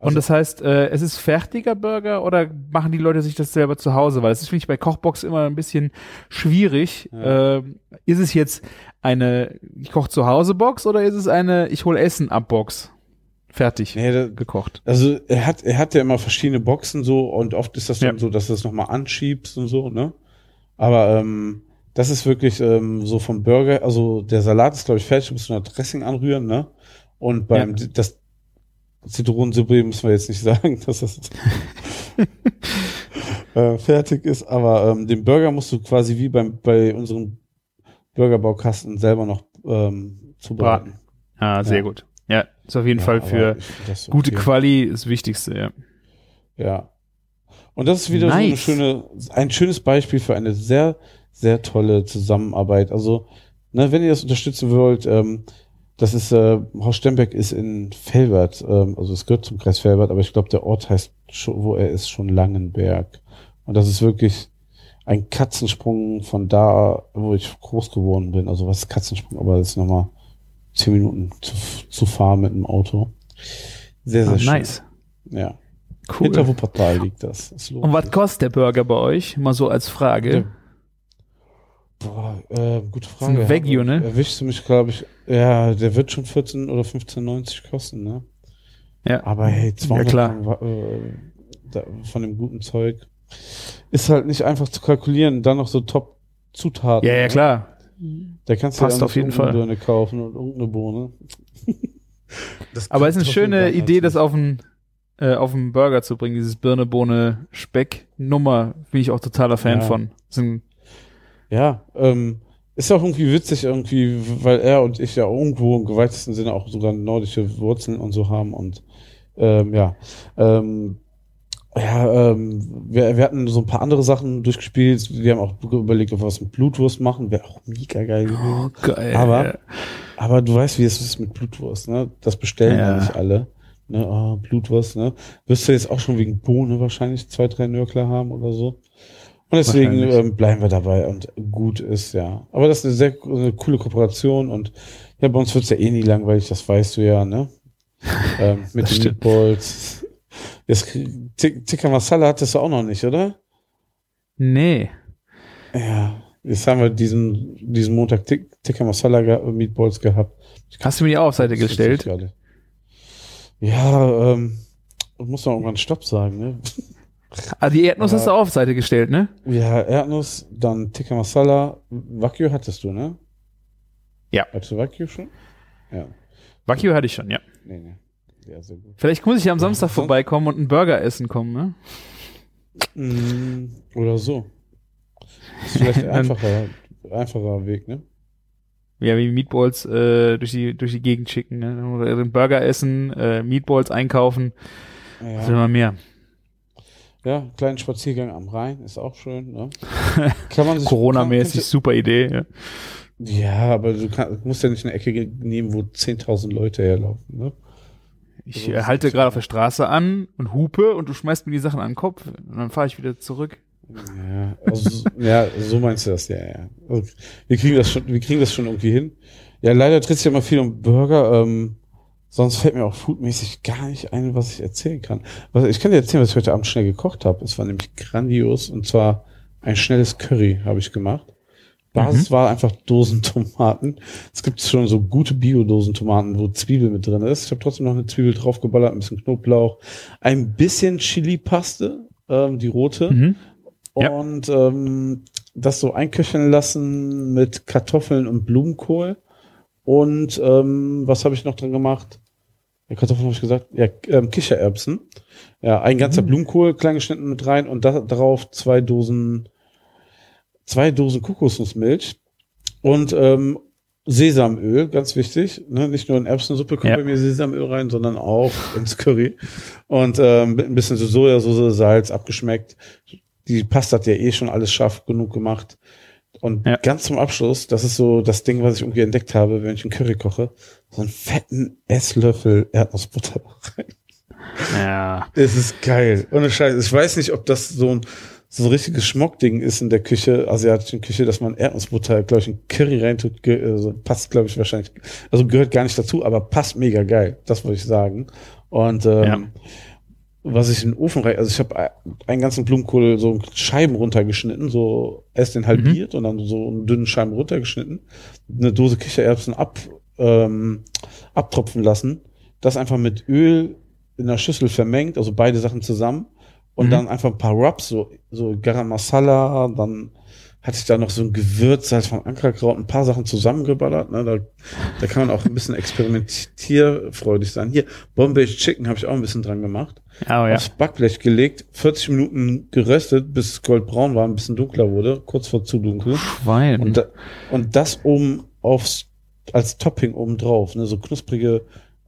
Also- Und das heißt, äh, es ist fertiger Burger oder machen die Leute sich das selber zu Hause? Weil das ist, finde ich, bei Kochbox immer ein bisschen schwierig. Ja. Ähm, ist es jetzt eine ich koche zu Hause Box oder ist es eine ich hole Essen ab Box? Fertig Nee, da, gekocht. Also er hat, er hat ja immer verschiedene Boxen so und oft ist das dann Ja. so, dass du das nochmal anschiebst und so, ne? Aber ähm, das ist wirklich ähm, so vom Burger, also der Salat ist, glaube ich, fertig, du musst nur Dressing anrühren, ne? Und beim Ja. das Zitronensuppe müssen wir jetzt nicht (laughs) sagen, dass das (laughs) äh, fertig ist, aber ähm, den Burger musst du quasi wie beim bei unserem Burgerbaukasten selber noch ähm, zubereiten. Ah, sehr Ja. gut. Ja, ist auf jeden Ja, Fall für das gute okay. Quali das Wichtigste, ja. Ja. Und das ist wieder so eine Nice. schöne, ein schönes Beispiel für eine sehr, sehr tolle Zusammenarbeit. Also, ne, wenn ihr das unterstützen wollt, ähm, das ist, äh, Haus Stembeck ist in Felbert, ähm, also es gehört zum Kreis Felbert, aber ich glaube, der Ort heißt, schon, wo er ist, schon Langenberg. Und das ist wirklich ein Katzensprung von da, wo ich groß geworden bin. Also was ist Katzensprung, aber das ist nochmal zehn Minuten zu, zu fahren mit dem Auto. Sehr, sehr Ah, schön. nice. Ja. Cool. Hinter Wuppertal liegt das. Lohnt Und was kostet der Burger bei euch? Mal so als Frage. Boah, äh, gute ein Frage. Wagyu, ne? Erwischst du mich, glaube ich. Ja, der wird schon 14 oder 15,90 kosten, ne? Ja. Aber hey, 200 klar. Gramm Wa- äh, da, von dem guten Zeug ist halt nicht einfach zu kalkulieren. Dann noch so Top-Zutaten. Ja, ja, ne? klar. Da kannst du Passt ja auf jeden Fall. Birne kaufen und irgendeine Bohne. (laughs) Das Aber es ist eine schöne Idee, das auf einen äh, auf einen Burger zu bringen, dieses Birne, Bohne, Speck Nummer, bin ich auch totaler Fan Ja. von. Das sind, Ja, ähm, ist auch irgendwie witzig irgendwie, weil er und ich ja irgendwo im geweitesten Sinne auch sogar nordische Wurzeln und so haben und ähm, ja, ähm, ja, ähm, wir, wir hatten so ein paar andere Sachen durchgespielt. Wir haben auch überlegt, ob wir was mit Blutwurst machen. Wäre auch mega geil gewesen. geil. Aber- Aber du weißt, wie es ist mit Blutwurst, ne? Das bestellen ja, Ja. nicht alle. Ne, oh, Blutwurst, ne? Wirst du jetzt auch schon wegen Bohne wahrscheinlich zwei, drei Nörgler haben oder so. Und deswegen ähm, bleiben wir dabei und gut ist, ja. Aber das ist eine sehr eine coole Kooperation und ja, bei uns wird's ja eh nie langweilig, das weißt du ja, ne? (laughs) ähm, mit den. Meatballs. Jetzt, Tik- Tikka Masala hattest du auch noch nicht, oder? nee. Ja. Jetzt haben wir diesen, diesen Montag Tik- Tikka Masala ge Meatballs gehabt. Hast du mir die auch auf Seite gestellt? Ja, ähm, ich muss noch irgendwann Stopp sagen, ne? (laughs) Ah, die Erdnuss Aber- hast du auch auf Seite gestellt, ne? Ja, Erdnuss, dann Tikka Masala, Wagyu hattest du, ne? Ja. Hattest du Wagyu schon? Ja. Wagyu hatte ich schon, ja. Nee, nee. Ja, sehr gut. Vielleicht muss ich am Samstag vorbeikommen und einen Burger essen kommen, ne? Mm, oder so. Ist vielleicht (laughs) ein einfacher, einfacher Weg, ne? Ja, wie Meatballs äh, durch die durch die Gegend schicken, ne? Oder den Burger essen, äh, Meatballs einkaufen, was will Ja, man mehr? Ja kleinen Spaziergang am Rhein ist auch schön, ne? (laughs) Kann man sich Corona-mäßig, super Idee. Ja. Ja, aber du kann, musst ja nicht eine Ecke nehmen, wo 10.000 Leute herlaufen, ne? Ich So ist halte gerade auf der Straße an und hupe und du schmeißt mir die Sachen an den Kopf und dann fahre ich wieder zurück. Ja, also, so- (laughs) ja, so meinst du das, ja, ja. Also, wir kriegen das schon, wir kriegen das schon irgendwie hin. Ja, leider dreht sich ja immer viel um Burger, ähm, sonst fällt mir auch foodmäßig gar nicht ein, was ich erzählen kann. Was, ich kann dir erzählen, was ich heute Abend schnell gekocht habe. Es war nämlich grandios und zwar ein schnelles Curry habe ich gemacht. Basis war einfach Dosentomaten. Es gibt schon so gute Bio-Dosentomaten, wo Zwiebel mit drin ist. Ich habe trotzdem noch eine Zwiebel draufgeballert, ein bisschen Knoblauch, ein bisschen Chili-Paste, ähm, die rote. Mhm. Ja. Und ähm, das so einköcheln lassen mit Kartoffeln und Blumenkohl. Und ähm, was habe ich noch drin gemacht? Ja, Kartoffeln habe ich gesagt. Ja, ähm, Kichererbsen. Ja, ein ganzer Mhm. Blumenkohl, klein geschnitten mit rein und da, darauf zwei Dosen, zwei Dosen Kokosnussmilch und ähm, Sesamöl, ganz wichtig. Ne? Nicht nur in Erbsensuppe kommt Ja. bei mir Sesamöl rein, sondern auch ins Curry. Und ähm, mit ein bisschen so Sojasauce, Salz abgeschmeckt. Die Pasta hat ja eh schon alles scharf genug gemacht. Und Ja. ganz zum Abschluss, das ist so das Ding, was ich irgendwie entdeckt habe, wenn ich einen Curry koche, so einen fetten Esslöffel Erdnussbutter (laughs) rein. Ja. Es ist geil. Ohne Scheiß. Ich weiß nicht, ob das so ein, so ein richtiges Schmockding ist in der Küche, asiatischen Küche, dass man Erdnussbutter, glaube ich, in Curry reintut. Also passt, glaube ich, wahrscheinlich. Also gehört gar nicht dazu, aber passt mega geil. Das wollte ich sagen. Und ähm, Ja. Was ich in den Ofen rein, also ich habe einen ganzen Blumenkohl so Scheiben runtergeschnitten, so erst den halbiert und dann so in dünnen Scheiben runtergeschnitten, eine Dose Kichererbsen ab, ähm, abtropfen lassen, das einfach mit Öl in der Schüssel vermengt, also beide Sachen zusammen und Mhm. dann einfach ein paar Rubs, so, so Garam Masala, dann hatte ich da noch so ein Gewürz halt vom Ankerkraut, ein paar Sachen zusammengeballert. Ne? Da, da kann man auch ein bisschen experimentierfreudig sein. Hier, Bombay Chicken habe ich auch ein bisschen dran gemacht. Oh ja. Aufs Backblech gelegt, 40 Minuten geröstet, bis es goldbraun war, ein bisschen dunkler wurde, kurz vor zu dunkel. Schwein. Und, da, und das oben aufs, als Topping oben drauf, ne? so knusprige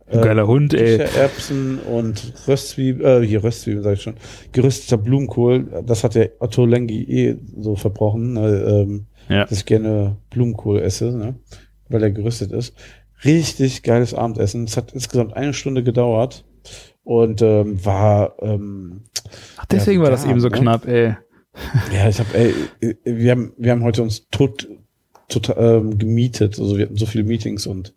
äh, Geiler Hund, ey. Kichererbsen und Röstzwiebeln, äh, hier Röstzwiebeln sag ich schon, gerösteter Blumenkohl, das hat der Otto Lengi eh so verbrochen, ähm, Ja. dass ich gerne Blumenkohl esse, ne, weil er geröstet ist. Richtig geiles Abendessen. Es hat insgesamt eine Stunde gedauert und ähm, war ähm, Ach, deswegen Ja, war das eben so ne? knapp, ey. ja, ich habe, ey, wir haben, wir haben heute uns tot, total ähm, gemietet. Also wir hatten so viele Meetings und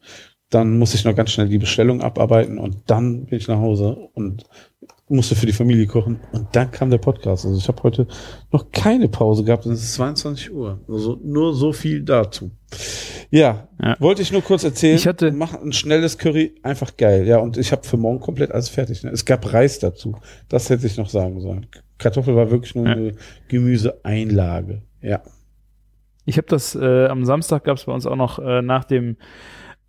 dann musste ich noch ganz schnell die Bestellung abarbeiten und dann bin ich nach Hause und musste für die Familie kochen und dann kam der Podcast. Also ich habe heute noch keine Pause gehabt und es ist 22 Uhr. Also nur so viel dazu. Ja, Ja. wollte ich nur kurz erzählen. Ich hatte- mach ein schnelles Curry, einfach geil. Ja, und ich habe für morgen komplett alles fertig. Ne? Es gab Reis dazu. Das hätte ich noch sagen sollen. Kartoffel war wirklich nur Ja. eine Gemüseeinlage. Ja. Ich habe das äh, am Samstag gab es bei uns auch noch äh, nach dem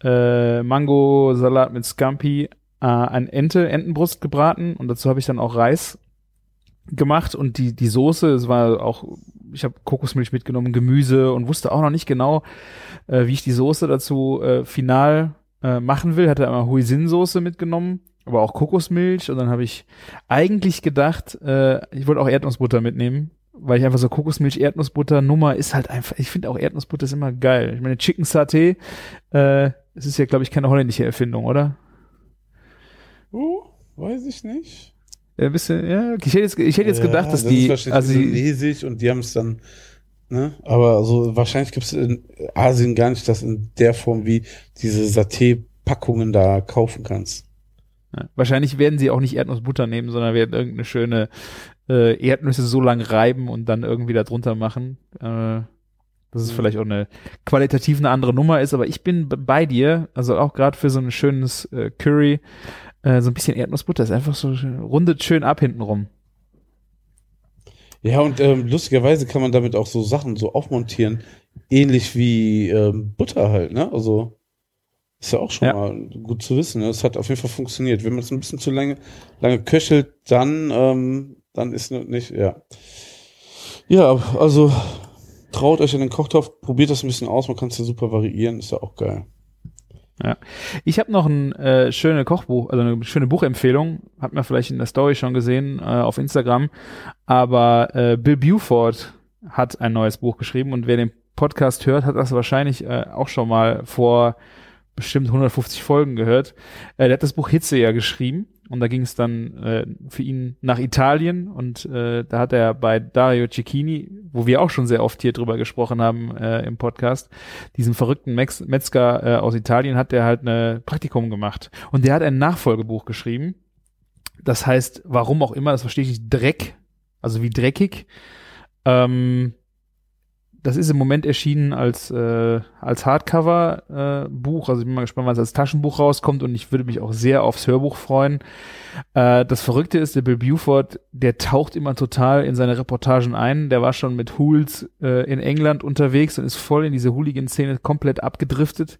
äh, Mango-Salat mit Scampi äh, ein Ente, Entenbrust gebraten und dazu habe ich dann auch Reis gemacht und die die Soße, es war auch, ich habe Kokosmilch mitgenommen, Gemüse und wusste auch noch nicht genau, äh, wie ich die Soße dazu äh, final äh, machen will. Hatte einmal Huisin-Soße mitgenommen, aber auch Kokosmilch und dann habe ich eigentlich gedacht, äh, ich wollte auch Erdnussbutter mitnehmen, weil ich einfach so Kokosmilch, Erdnussbutter Nummer ist halt einfach, ich finde auch Erdnussbutter ist immer geil. Ich meine, Chicken Satay, äh, es ist ja, glaube ich, keine holländische Erfindung, oder? Uh, weiß ich nicht. Ein bisschen, ja, ich hätte jetzt, ich hätte jetzt gedacht, Ja, dass das die, ist also lesig und die haben es dann, ne? Aber so wahrscheinlich gibt es in Asien gar nicht das in der Form, wie diese Saté-Packungen da kaufen kannst. Ja, wahrscheinlich werden sie auch nicht Erdnussbutter nehmen, sondern werden irgendeine schöne äh, Erdnüsse so lang reiben und dann irgendwie da drunter machen. Äh, dass es Mhm. vielleicht auch eine qualitativ eine andere Nummer ist, aber ich bin bei dir, also auch gerade für so ein schönes äh, Curry, äh, so ein bisschen Erdnussbutter ist einfach so rundet schön ab hintenrum. Ja, und ähm, lustigerweise kann man damit auch so Sachen so aufmontieren, ähnlich wie ähm, Butter halt, ne? Also ist ja auch schon Ja. mal gut zu wissen. Ne? Es hat auf jeden Fall funktioniert. Wenn man es ein bisschen zu lange, lange köchelt, dann, ähm, dann ist nicht, ja. Ja, also traut euch in den Kochtopf, probiert das ein bisschen aus, man kann es ja super variieren, ist ja auch geil. Ich habe noch ein äh, schöne Kochbuch, also eine schöne Buchempfehlung, hat man vielleicht in der Story schon gesehen äh, auf Instagram, aber äh, Bill Buford hat ein neues Buch geschrieben und wer den Podcast hört, hat das wahrscheinlich äh, auch schon mal vor bestimmt 150 Folgen gehört. Äh, der hat das Buch Hitze ja geschrieben und da ging es dann äh, für ihn nach Italien und äh, da hat er bei Dario Cecchini, wo wir auch schon sehr oft hier drüber gesprochen haben äh, im Podcast, diesem verrückten Mex Metzger äh, aus Italien, hat der halt ein Praktikum gemacht und der hat ein Nachfolgebuch geschrieben. Das heißt, warum auch immer, das verstehe ich nicht, Dreck, also wie dreckig. Ähm, das ist im Moment erschienen als, äh, als Hardcover-Buch. also ich bin mal gespannt, wann es als Taschenbuch rauskommt und ich würde mich auch sehr aufs Hörbuch freuen. Äh, das Verrückte ist, der Bill Buford, der taucht immer total in seine Reportagen ein. Der war schon mit Hools äh, in England unterwegs und ist voll in diese Hooligan-Szene komplett abgedriftet.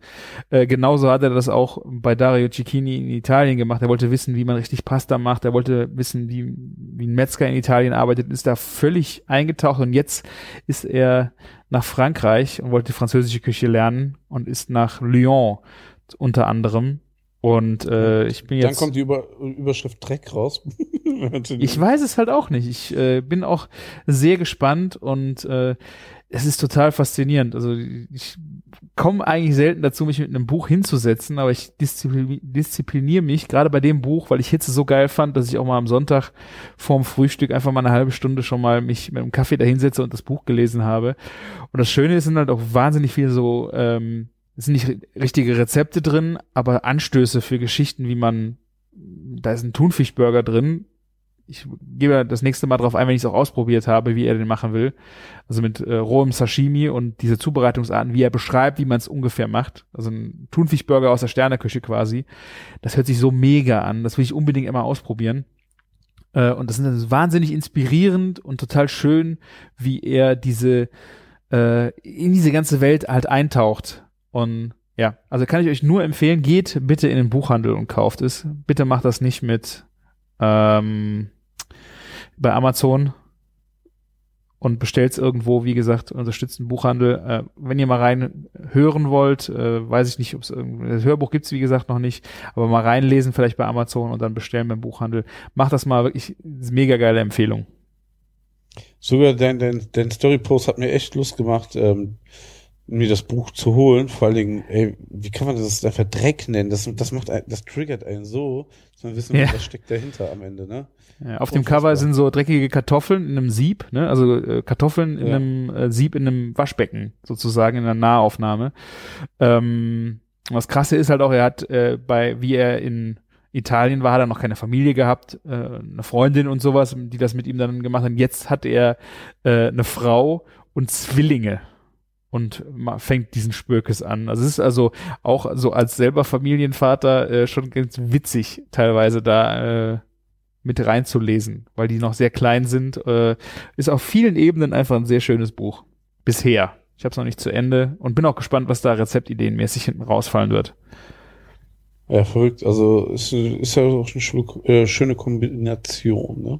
Äh, genauso hat er das auch bei Dario Cicchini in Italien gemacht. Er wollte wissen, wie man richtig Pasta macht. Er wollte wissen, wie, wie ein Metzger in Italien arbeitet, ist da völlig eingetaucht und jetzt ist er nach Frankreich und wollte die französische Küche lernen und ist nach Lyon unter anderem und äh, ich bin jetzt. Dann kommt die Über Überschrift Dreck raus. (laughs) ich weiß es halt auch nicht. Ich äh, bin auch sehr gespannt und äh, es ist total faszinierend. Also ich komme eigentlich selten dazu, mich mit einem Buch hinzusetzen, aber ich disziplin diszipliniere mich gerade bei dem Buch, weil ich Hitze so geil fand, dass ich auch mal am Sonntag vorm Frühstück einfach mal eine halbe Stunde schon mal mich mit einem Kaffee dahinsetze und das Buch gelesen habe. Und das Schöne ist, sind halt auch wahnsinnig viele so ähm, es sind nicht richtige Rezepte drin, aber Anstöße für Geschichten, wie man, da ist ein Thunfischburger drin. Ich gebe das nächste Mal drauf ein, wenn ich es auch ausprobiert habe, wie er den machen will. Also mit äh, rohem Sashimi und diese Zubereitungsarten, wie er beschreibt, wie man es ungefähr macht. Also ein Thunfischburger aus der Sterneküche quasi. Das hört sich so mega an. Das will ich unbedingt immer ausprobieren. Äh, und das ist wahnsinnig inspirierend und total schön, wie er diese äh, in diese ganze Welt halt eintaucht und ja, also kann ich euch nur empfehlen, geht bitte in den Buchhandel und kauft es. Bitte macht das nicht mit ähm, bei Amazon und bestellt es irgendwo, wie gesagt, unterstützt den Buchhandel. Äh, wenn ihr mal rein hören wollt, äh, weiß ich nicht, ob es das Hörbuch gibt's wie gesagt noch nicht, aber mal reinlesen vielleicht bei Amazon und dann bestellen beim Buchhandel. Macht das mal wirklich, mega geile Empfehlung. Sogar dein, dein, dein Story-Post hat mir echt Lust gemacht. Ähm mir das Buch zu holen. Vor allen Dingen, ey, wie kann man das einfach Dreck nennen? Das, das macht, ein, das triggert einen so, dass man wissen, ja. was steckt dahinter am Ende, ne? Ja, auf dem Cover sind so dreckige Kartoffeln in einem Sieb, ne? Also äh, Kartoffeln in ja. einem äh, Sieb in einem Waschbecken sozusagen in einer Nahaufnahme. Ähm, was krasse ist halt auch, er hat äh, bei, wie er in Italien war, hat er noch keine Familie gehabt, äh, eine Freundin und sowas, die das mit ihm dann gemacht haben. Jetzt hat er äh, eine Frau und Zwillinge und fängt diesen Spökes an. Also es ist also auch so als selber Familienvater äh, schon ganz witzig teilweise da äh, mit reinzulesen, weil die noch sehr klein sind. Äh, ist auf vielen Ebenen einfach ein sehr schönes Buch. Bisher. Ich habe es noch nicht zu Ende und bin auch gespannt, was da rezeptideenmäßig hinten rausfallen wird. Ja, verrückt. Also ist, ist ja auch eine schöne, äh, schöne Kombination, ne?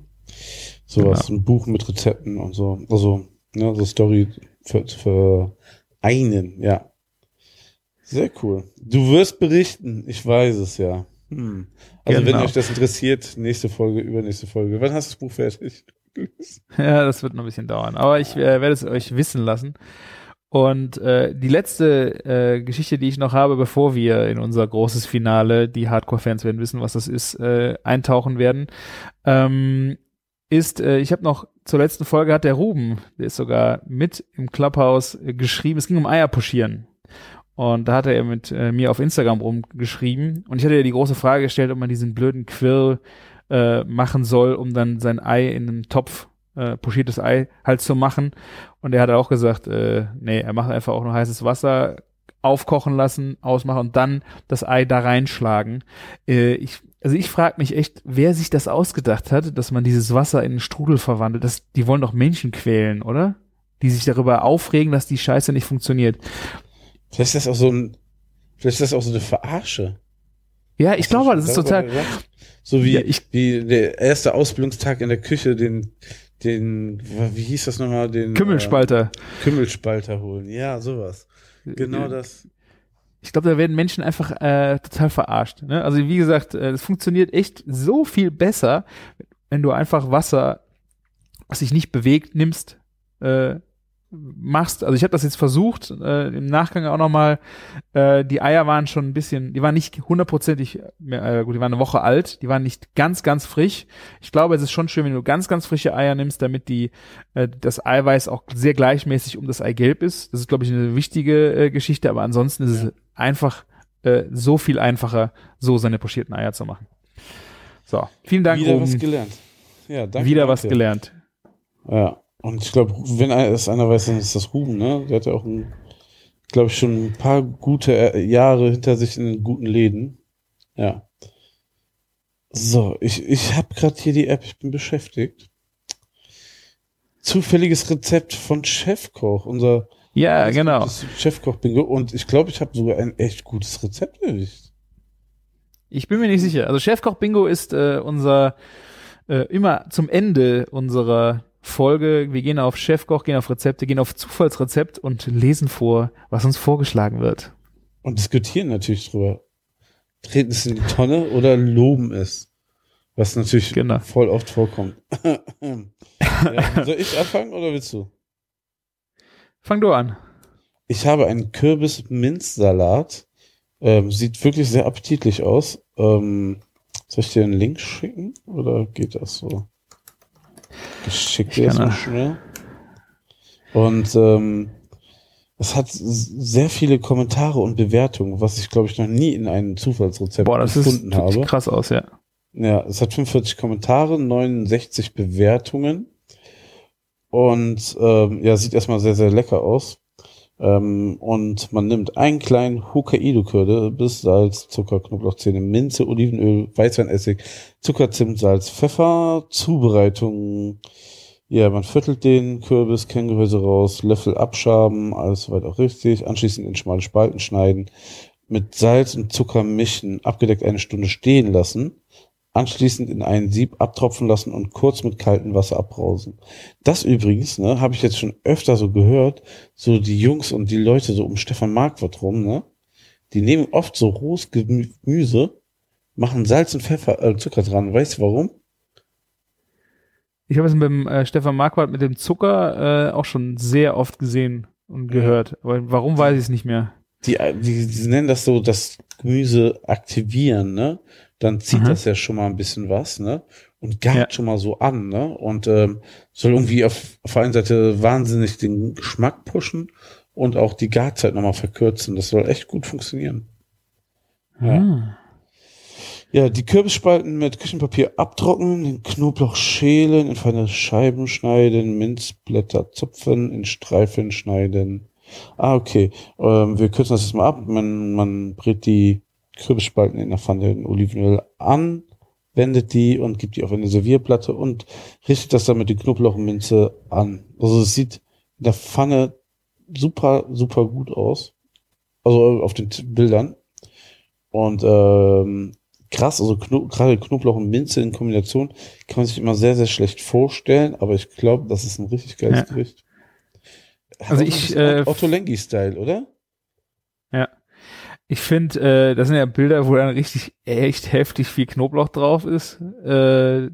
Sowas, genau. ein Buch mit Rezepten und so. Also, ne, so Story für, für einen, ja. Sehr cool. Du wirst berichten, ich weiß es ja. Hm. Also genau. wenn euch das interessiert, nächste Folge, übernächste Folge. Wann hast du das Buch fertig? (laughs) ja, das wird noch ein bisschen dauern. Aber ich äh, werde es euch wissen lassen. Und äh, die letzte äh, Geschichte, die ich noch habe, bevor wir in unser großes Finale, die Hardcore-Fans werden wissen, was das ist, äh, eintauchen werden, ähm, ist, äh, ich habe noch zur letzten Folge hat der Ruben, der ist sogar mit im Clubhouse äh, geschrieben, es ging um Eier puschieren. Und da hat er mit äh, mir auf Instagram rumgeschrieben und ich hatte ja die große Frage gestellt, ob man diesen blöden Quirl äh, machen soll, um dann sein Ei in einem Topf, äh, pochiertes Ei halt zu machen. Und er hat auch gesagt, äh, nee, er macht einfach auch nur heißes Wasser, aufkochen lassen, ausmachen und dann das Ei da reinschlagen. Äh, ich also ich frage mich echt, wer sich das ausgedacht hat, dass man dieses Wasser in einen Strudel verwandelt. Das, die wollen doch Menschen quälen, oder? Die sich darüber aufregen, dass die Scheiße nicht funktioniert. Vielleicht ist das auch so ein, vielleicht ist das auch so eine Verarsche. Ja, ich Hast glaube, das ist total. So wie, ja, ich, wie der erste Ausbildungstag in der Küche, den, den, wie hieß das nochmal, den Kümmelspalter. Äh, Kümmelspalter holen. Ja, sowas. Genau das ich glaube, da werden Menschen einfach äh, total verarscht. Ne? Also wie gesagt, äh, es funktioniert echt so viel besser, wenn du einfach Wasser, was sich nicht bewegt, nimmst, äh, machst. Also ich habe das jetzt versucht, äh, im Nachgang auch nochmal, äh, die Eier waren schon ein bisschen, die waren nicht hundertprozentig, äh, gut, die waren eine Woche alt, die waren nicht ganz, ganz frisch. Ich glaube, es ist schon schön, wenn du ganz, ganz frische Eier nimmst, damit die, äh, das Eiweiß auch sehr gleichmäßig um das Eigelb ist. Das ist, glaube ich, eine wichtige äh, Geschichte, aber ansonsten ist es einfach äh, so viel einfacher, so seine pochierten Eier zu machen. So, vielen Dank. Wieder Ruben. was gelernt. Ja, danke. Wieder danke. was gelernt. Ja. Und ich glaube, wenn es einer weiß, dann ist das Ruben, ne? Der hat ja auch, glaube ich, schon ein paar gute äh, Jahre hinter sich in guten Läden. Ja. So, ich, ich habe gerade hier die App, ich bin beschäftigt. Zufälliges Rezept von Chefkoch, unser Ja, genau. gutes Chefkoch-Bingo. Und ich glaube, ich habe sogar ein echt gutes Rezept erwischt. Ich bin mir nicht sicher. Also Chefkoch Bingo ist äh, unser äh, immer zum Ende unserer Folge. Wir gehen auf Chefkoch, gehen auf Rezepte, gehen auf Zufallsrezept und lesen vor, was uns vorgeschlagen wird. Und diskutieren natürlich drüber. Treten es in die Tonne oder loben es. Was natürlich Genau. voll oft vorkommt. (laughs) ja, soll ich anfangen oder willst du? Fang du an. Ich habe einen Kürbis-Minzsalat. Ähm, sieht wirklich sehr appetitlich aus. Ähm, soll ich dir einen Link schicken oder geht das so? Geschickt Ich kann mal auch. schnell. Und ähm, es hat sehr viele Kommentare und Bewertungen, was ich glaube ich noch nie in einem Zufallsrezept Boah, das ist, gefunden sieht habe. krass aus, ja. Ja, es hat 45 Kommentare, 69 Bewertungen. Und ähm, ja, sieht erstmal sehr, sehr lecker aus. Ähm, und man nimmt einen kleinen Hokkaido-Kürbis, Salz, Zucker, Knoblauchzehen, Minze, Olivenöl, Weißweinessig, Zucker, Zimt, Salz, Pfeffer. Zubereitung. Ja, man viertelt den Kürbis, Kerngehäuse raus, Löffel abschaben, alles soweit auch richtig. Anschließend in schmale Spalten schneiden, mit Salz und Zucker mischen, abgedeckt eine Stunde stehen lassen anschließend in ein Sieb abtropfen lassen und kurz mit kaltem Wasser abbrausen. Das übrigens, ne, habe ich jetzt schon öfter so gehört, so die Jungs und die Leute so um Stefan Marquardt rum, ne, die nehmen oft so rohes Gemüse, machen Salz und Pfeffer, äh, Zucker dran. Weißt du warum? Ich habe es beim äh, Stefan Marquardt mit dem Zucker äh, auch schon sehr oft gesehen und gehört. Aber warum weiß ich es nicht mehr? Die, die, die nennen das so, das Gemüse aktivieren, ne? Dann zieht Aha. das ja schon mal ein bisschen was, ne? Und gart Ja. schon mal so an, ne? Und ähm, soll irgendwie auf, auf der einen Seite wahnsinnig den Geschmack pushen und auch die Garzeit nochmal verkürzen. Das soll echt gut funktionieren. Ja. Ah. Ja, die Kürbisspalten mit Küchenpapier abtrocknen, den Knoblauch schälen, in feine Scheiben schneiden, Minzblätter zupfen, in Streifen schneiden. Ah, okay. Ähm, wir kürzen das jetzt mal ab. Man, man brät die Kürbisspalten in der Pfanne in Olivenöl an, wendet die und gibt die auf eine Servierplatte und richtet das dann mit den Knoblauch und Minze an. Also es sieht in der Pfanne super, super gut aus. Also auf den Bildern. Und ähm, krass, also Kno gerade Knoblauch und Minze in Kombination kann man sich immer sehr, sehr schlecht vorstellen, aber ich glaube, das ist ein richtig geiles Ja. Gericht. Hat Also ich, äh, Otto Lengi-Style, oder? Ja. Ich finde, äh, das sind ja Bilder, wo dann richtig echt heftig viel Knoblauch drauf ist. Äh,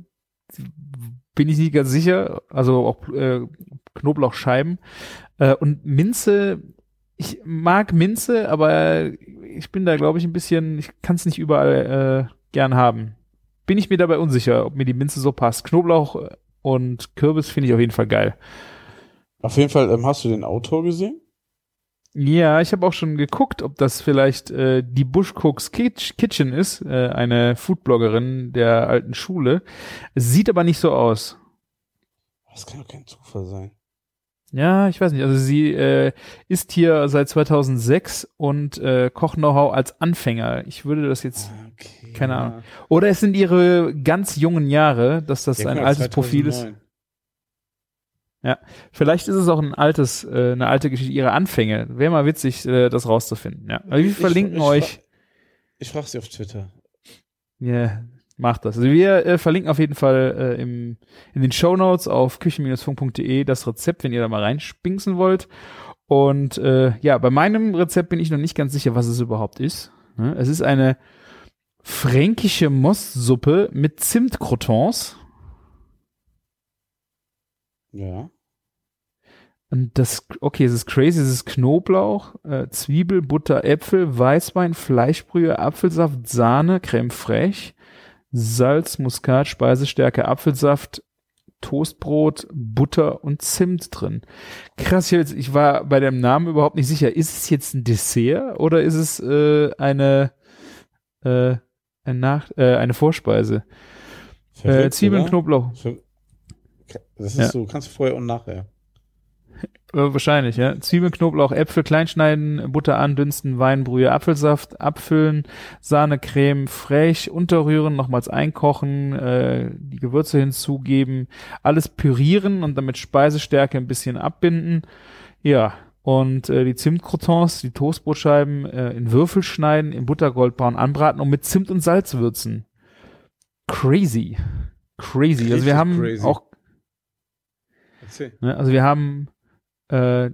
bin ich nicht ganz sicher. Also auch äh, Knoblauchscheiben. Äh, und Minze, ich mag Minze, aber ich bin da, glaube ich, ein bisschen, ich kann es nicht überall äh, gern haben. Bin ich mir dabei unsicher, ob mir die Minze so passt. Knoblauch und Kürbis finde ich auf jeden Fall geil. Auf jeden Fall, ähm, hast du den Autor gesehen? Ja, ich habe auch schon geguckt, ob das vielleicht äh, die Bush Cooks Kitch- Kitchen ist, äh, eine Foodbloggerin der alten Schule. Sieht aber nicht so aus. Das kann doch kein Zufall sein. Ja, ich weiß nicht. Also sie äh, ist hier seit 2006 und äh, Koch-Know-how als Anfänger. Ich würde das jetzt Okay, Keine Ahnung. Oder es sind ihre ganz jungen Jahre, dass das Ja, ein altes Profil ist. 2009. Vielleicht ist es auch ein altes, äh, eine alte Geschichte, ihre Anfänge. Wäre mal witzig, äh, das rauszufinden. Ja. Aber wir Ich- verlinken ich, euch. fra- Ich frage sie auf Twitter. Ja, macht das. Also wir äh, verlinken auf jeden Fall äh, im, in den Show Notes auf küchen-funk.de das Rezept, wenn ihr da mal reinspinksen wollt. Und äh, ja, bei meinem Rezept bin ich noch nicht ganz sicher, was es überhaupt ist. Ne? Es ist eine fränkische Mostsuppe mit Zimtcrotons. Ja. Und das, okay, es ist crazy, es ist Knoblauch, äh, Zwiebel, Butter, Äpfel, Weißwein, Fleischbrühe, Apfelsaft, Sahne, Creme fraiche, Salz, Muskat, Speisestärke, Apfelsaft, Toastbrot, Butter und Zimt drin. Krass, ich, jetzt- ich war bei dem Namen überhaupt nicht sicher. Ist es jetzt ein Dessert oder ist es äh, eine, äh, ein Nach äh, eine Vorspeise? Äh, Verrückt, Zwiebeln, oder? Knoblauch. Ver- Das ist Ja. so, kannst du vorher und nachher. (laughs) Wahrscheinlich, ja. Zwiebeln, Knoblauch, Äpfel kleinschneiden, Butter andünsten, Weinbrühe, Apfelsaft, abfüllen, Sahne, Creme, frech, unterrühren, nochmals einkochen, äh, die Gewürze hinzugeben, alles pürieren und damit Speisestärke ein bisschen abbinden. Ja, und äh, die Zimtcroutons, die Toastbrotscheiben äh, in Würfel schneiden, in Buttergoldbraun anbraten und mit Zimt und Salz würzen. Crazy. Crazy. Also wir haben crazy. auch Erzähl. Ne? Also wir haben äh,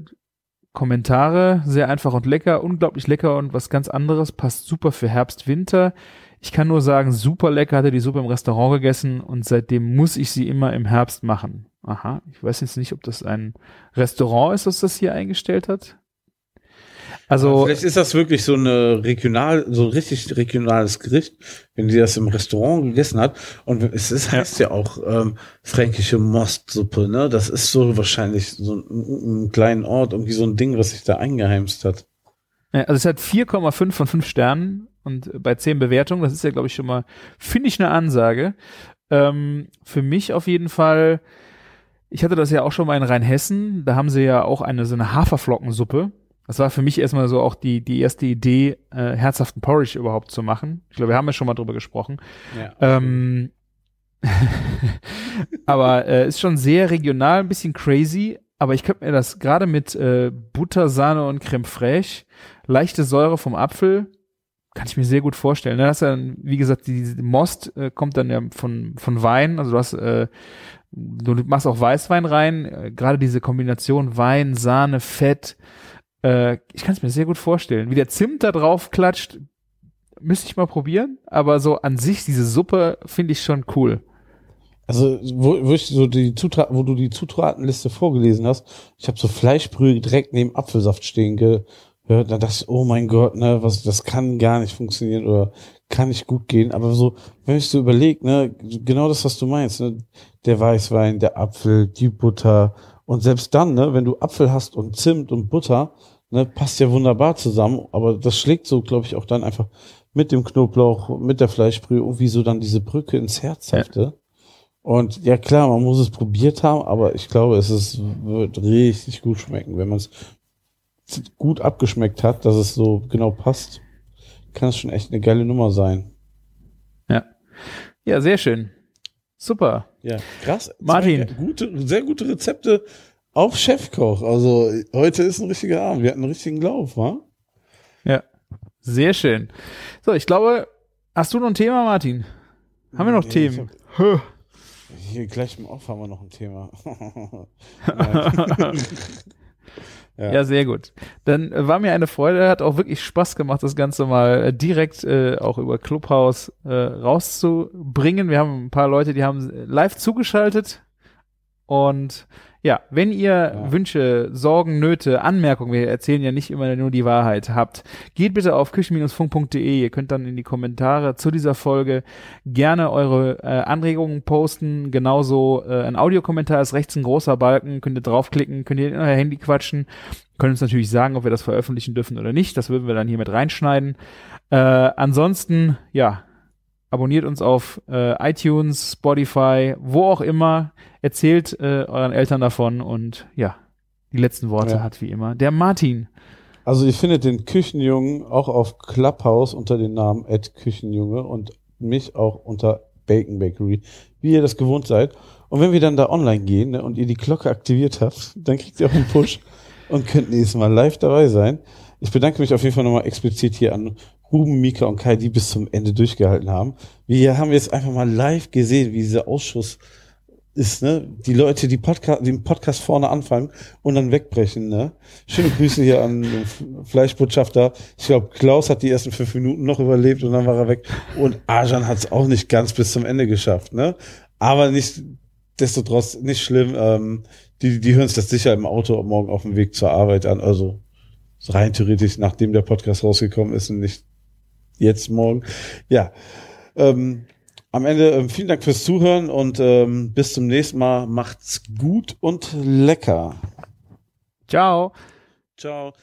Kommentare, sehr einfach und lecker, unglaublich lecker und was ganz anderes, passt super für Herbst, Winter. Ich kann nur sagen, super lecker, hatte die Suppe im Restaurant gegessen und seitdem muss ich sie immer im Herbst machen. Aha, ich weiß jetzt nicht, ob das ein Restaurant ist, das das hier eingestellt hat. Also, Vielleicht ist das wirklich so eine regional, so ein richtig regionales Gericht, wenn die das im Restaurant gegessen hat. Und es ist, heißt ja auch ähm, fränkische Mostsuppe, ne? Das ist so wahrscheinlich so ein, ein kleinen Ort, irgendwie so ein Ding, was sich da eingeheimst hat. Ja, also es hat 4,5 von 5 Sternen und bei 10 Bewertungen, das ist ja, glaube ich, schon mal, finde ich eine Ansage. Ähm, für mich auf jeden Fall, ich hatte das ja auch schon mal in Rheinhessen, da haben sie ja auch eine so eine Haferflockensuppe. Das war für mich erstmal so auch die, die erste Idee, äh, herzhaften Porridge überhaupt zu machen. Ich glaube, wir haben ja schon mal drüber gesprochen. Ja. Ähm, (laughs) aber äh, ist schon sehr regional, ein bisschen crazy. Aber ich könnte mir das gerade mit äh, Butter, Sahne und Creme fraiche, leichte Säure vom Apfel, kann ich mir sehr gut vorstellen. Ne? Das ist ja, wie gesagt, die, die Most äh, kommt dann ja von, von Wein. Also du hast, äh, du machst auch Weißwein rein. Äh, gerade diese Kombination Wein, Sahne, Fett. Äh, ich kann es mir sehr gut vorstellen. Wie der Zimt da drauf klatscht, müsste ich mal probieren. Aber so an sich, diese Suppe finde ich schon cool. Also, wo, wo ich so die Zutaten, wo du die Zutatenliste vorgelesen hast, ich habe so Fleischbrühe direkt neben Apfelsaft stehen gehört. Da dachte ich, oh mein Gott, ne, was, das kann gar nicht funktionieren oder kann nicht gut gehen. Aber so, wenn ich so überlege, ne, genau das, was du meinst, ne, der Weißwein, der Apfel, die Butter und selbst dann, ne, wenn du Apfel hast und Zimt und Butter, ne, passt ja wunderbar zusammen. Aber das schlägt so, glaube ich, auch dann einfach mit dem Knoblauch, mit der Fleischbrühe irgendwie so dann diese Brücke ins Herzhafte. Und ja klar, man muss es probiert haben, aber ich glaube, es ist, wird richtig gut schmecken. Wenn man es gut abgeschmeckt hat, dass es so genau passt, kann es schon echt eine geile Nummer sein. Ja, sehr schön. Super. Ja, krass. Martin. Gute, sehr gute Rezepte auf Chefkoch. Also heute ist ein richtiger Abend. Wir hatten einen richtigen Lauf, wa? Ja. Sehr schön. So, ich glaube, hast du noch ein Thema, Martin? Haben wir noch Nee, Themen? hab- Hier gleich im Off haben wir noch ein Thema. Ja. (laughs) (laughs) Ja, sehr gut. Dann äh, war mir eine Freude, hat auch wirklich Spaß gemacht, das Ganze mal äh, direkt äh, auch über Clubhouse äh, rauszubringen. Wir haben ein paar Leute, die haben live zugeschaltet. Und ja, wenn ihr Ja. Wünsche, Sorgen, Nöte, Anmerkungen, wir erzählen ja nicht immer nur die Wahrheit, habt, geht bitte auf küchen-funk.de. Ihr könnt dann in die Kommentare zu dieser Folge gerne eure äh, Anregungen posten. Genauso äh, ein Audiokommentar ist rechts ein großer Balken, könnt ihr draufklicken, könnt ihr in euer Handy quatschen. Können uns natürlich sagen, ob wir das veröffentlichen dürfen oder nicht. Das würden wir dann hier mit reinschneiden. Äh, ansonsten, ja, abonniert uns auf äh, iTunes, Spotify, wo auch immer. Erzählt äh, euren Eltern davon und ja, die letzten Worte Ja. hat wie immer der Martin. Also ihr findet den Küchenjungen auch auf Clubhouse unter dem Namen Ed Küchenjunge und mich auch unter Bacon Bakery, wie ihr das gewohnt seid. Und wenn wir dann da online gehen ne, und ihr die Glocke aktiviert habt, (laughs) dann kriegt ihr auch einen Push und könnt nächstes Mal live dabei sein. Ich bedanke mich auf jeden Fall nochmal explizit hier an Ruben, Mika und Kai, die bis zum Ende durchgehalten haben. Wir haben jetzt einfach mal live gesehen, wie dieser Ausschuss ist, ne? Die Leute, die Podcast, den Podcast vorne anfangen und dann wegbrechen, ne? Schöne Grüße hier an den Fleischbotschafter. Ich glaube, Klaus hat die ersten fünf Minuten noch überlebt und dann war er weg. Und Arjan hat es auch nicht ganz bis zum Ende geschafft, ne? Aber nicht, destotrotz nicht schlimm. Ähm, die, die hören sich das sicher im Auto morgen auf dem Weg zur Arbeit an. Also rein theoretisch, nachdem der Podcast rausgekommen ist und nicht jetzt morgen. Ja. Ähm, am Ende ähm, vielen Dank fürs Zuhören und ähm, bis zum nächsten Mal. Macht's gut und lecker. Ciao. Ciao.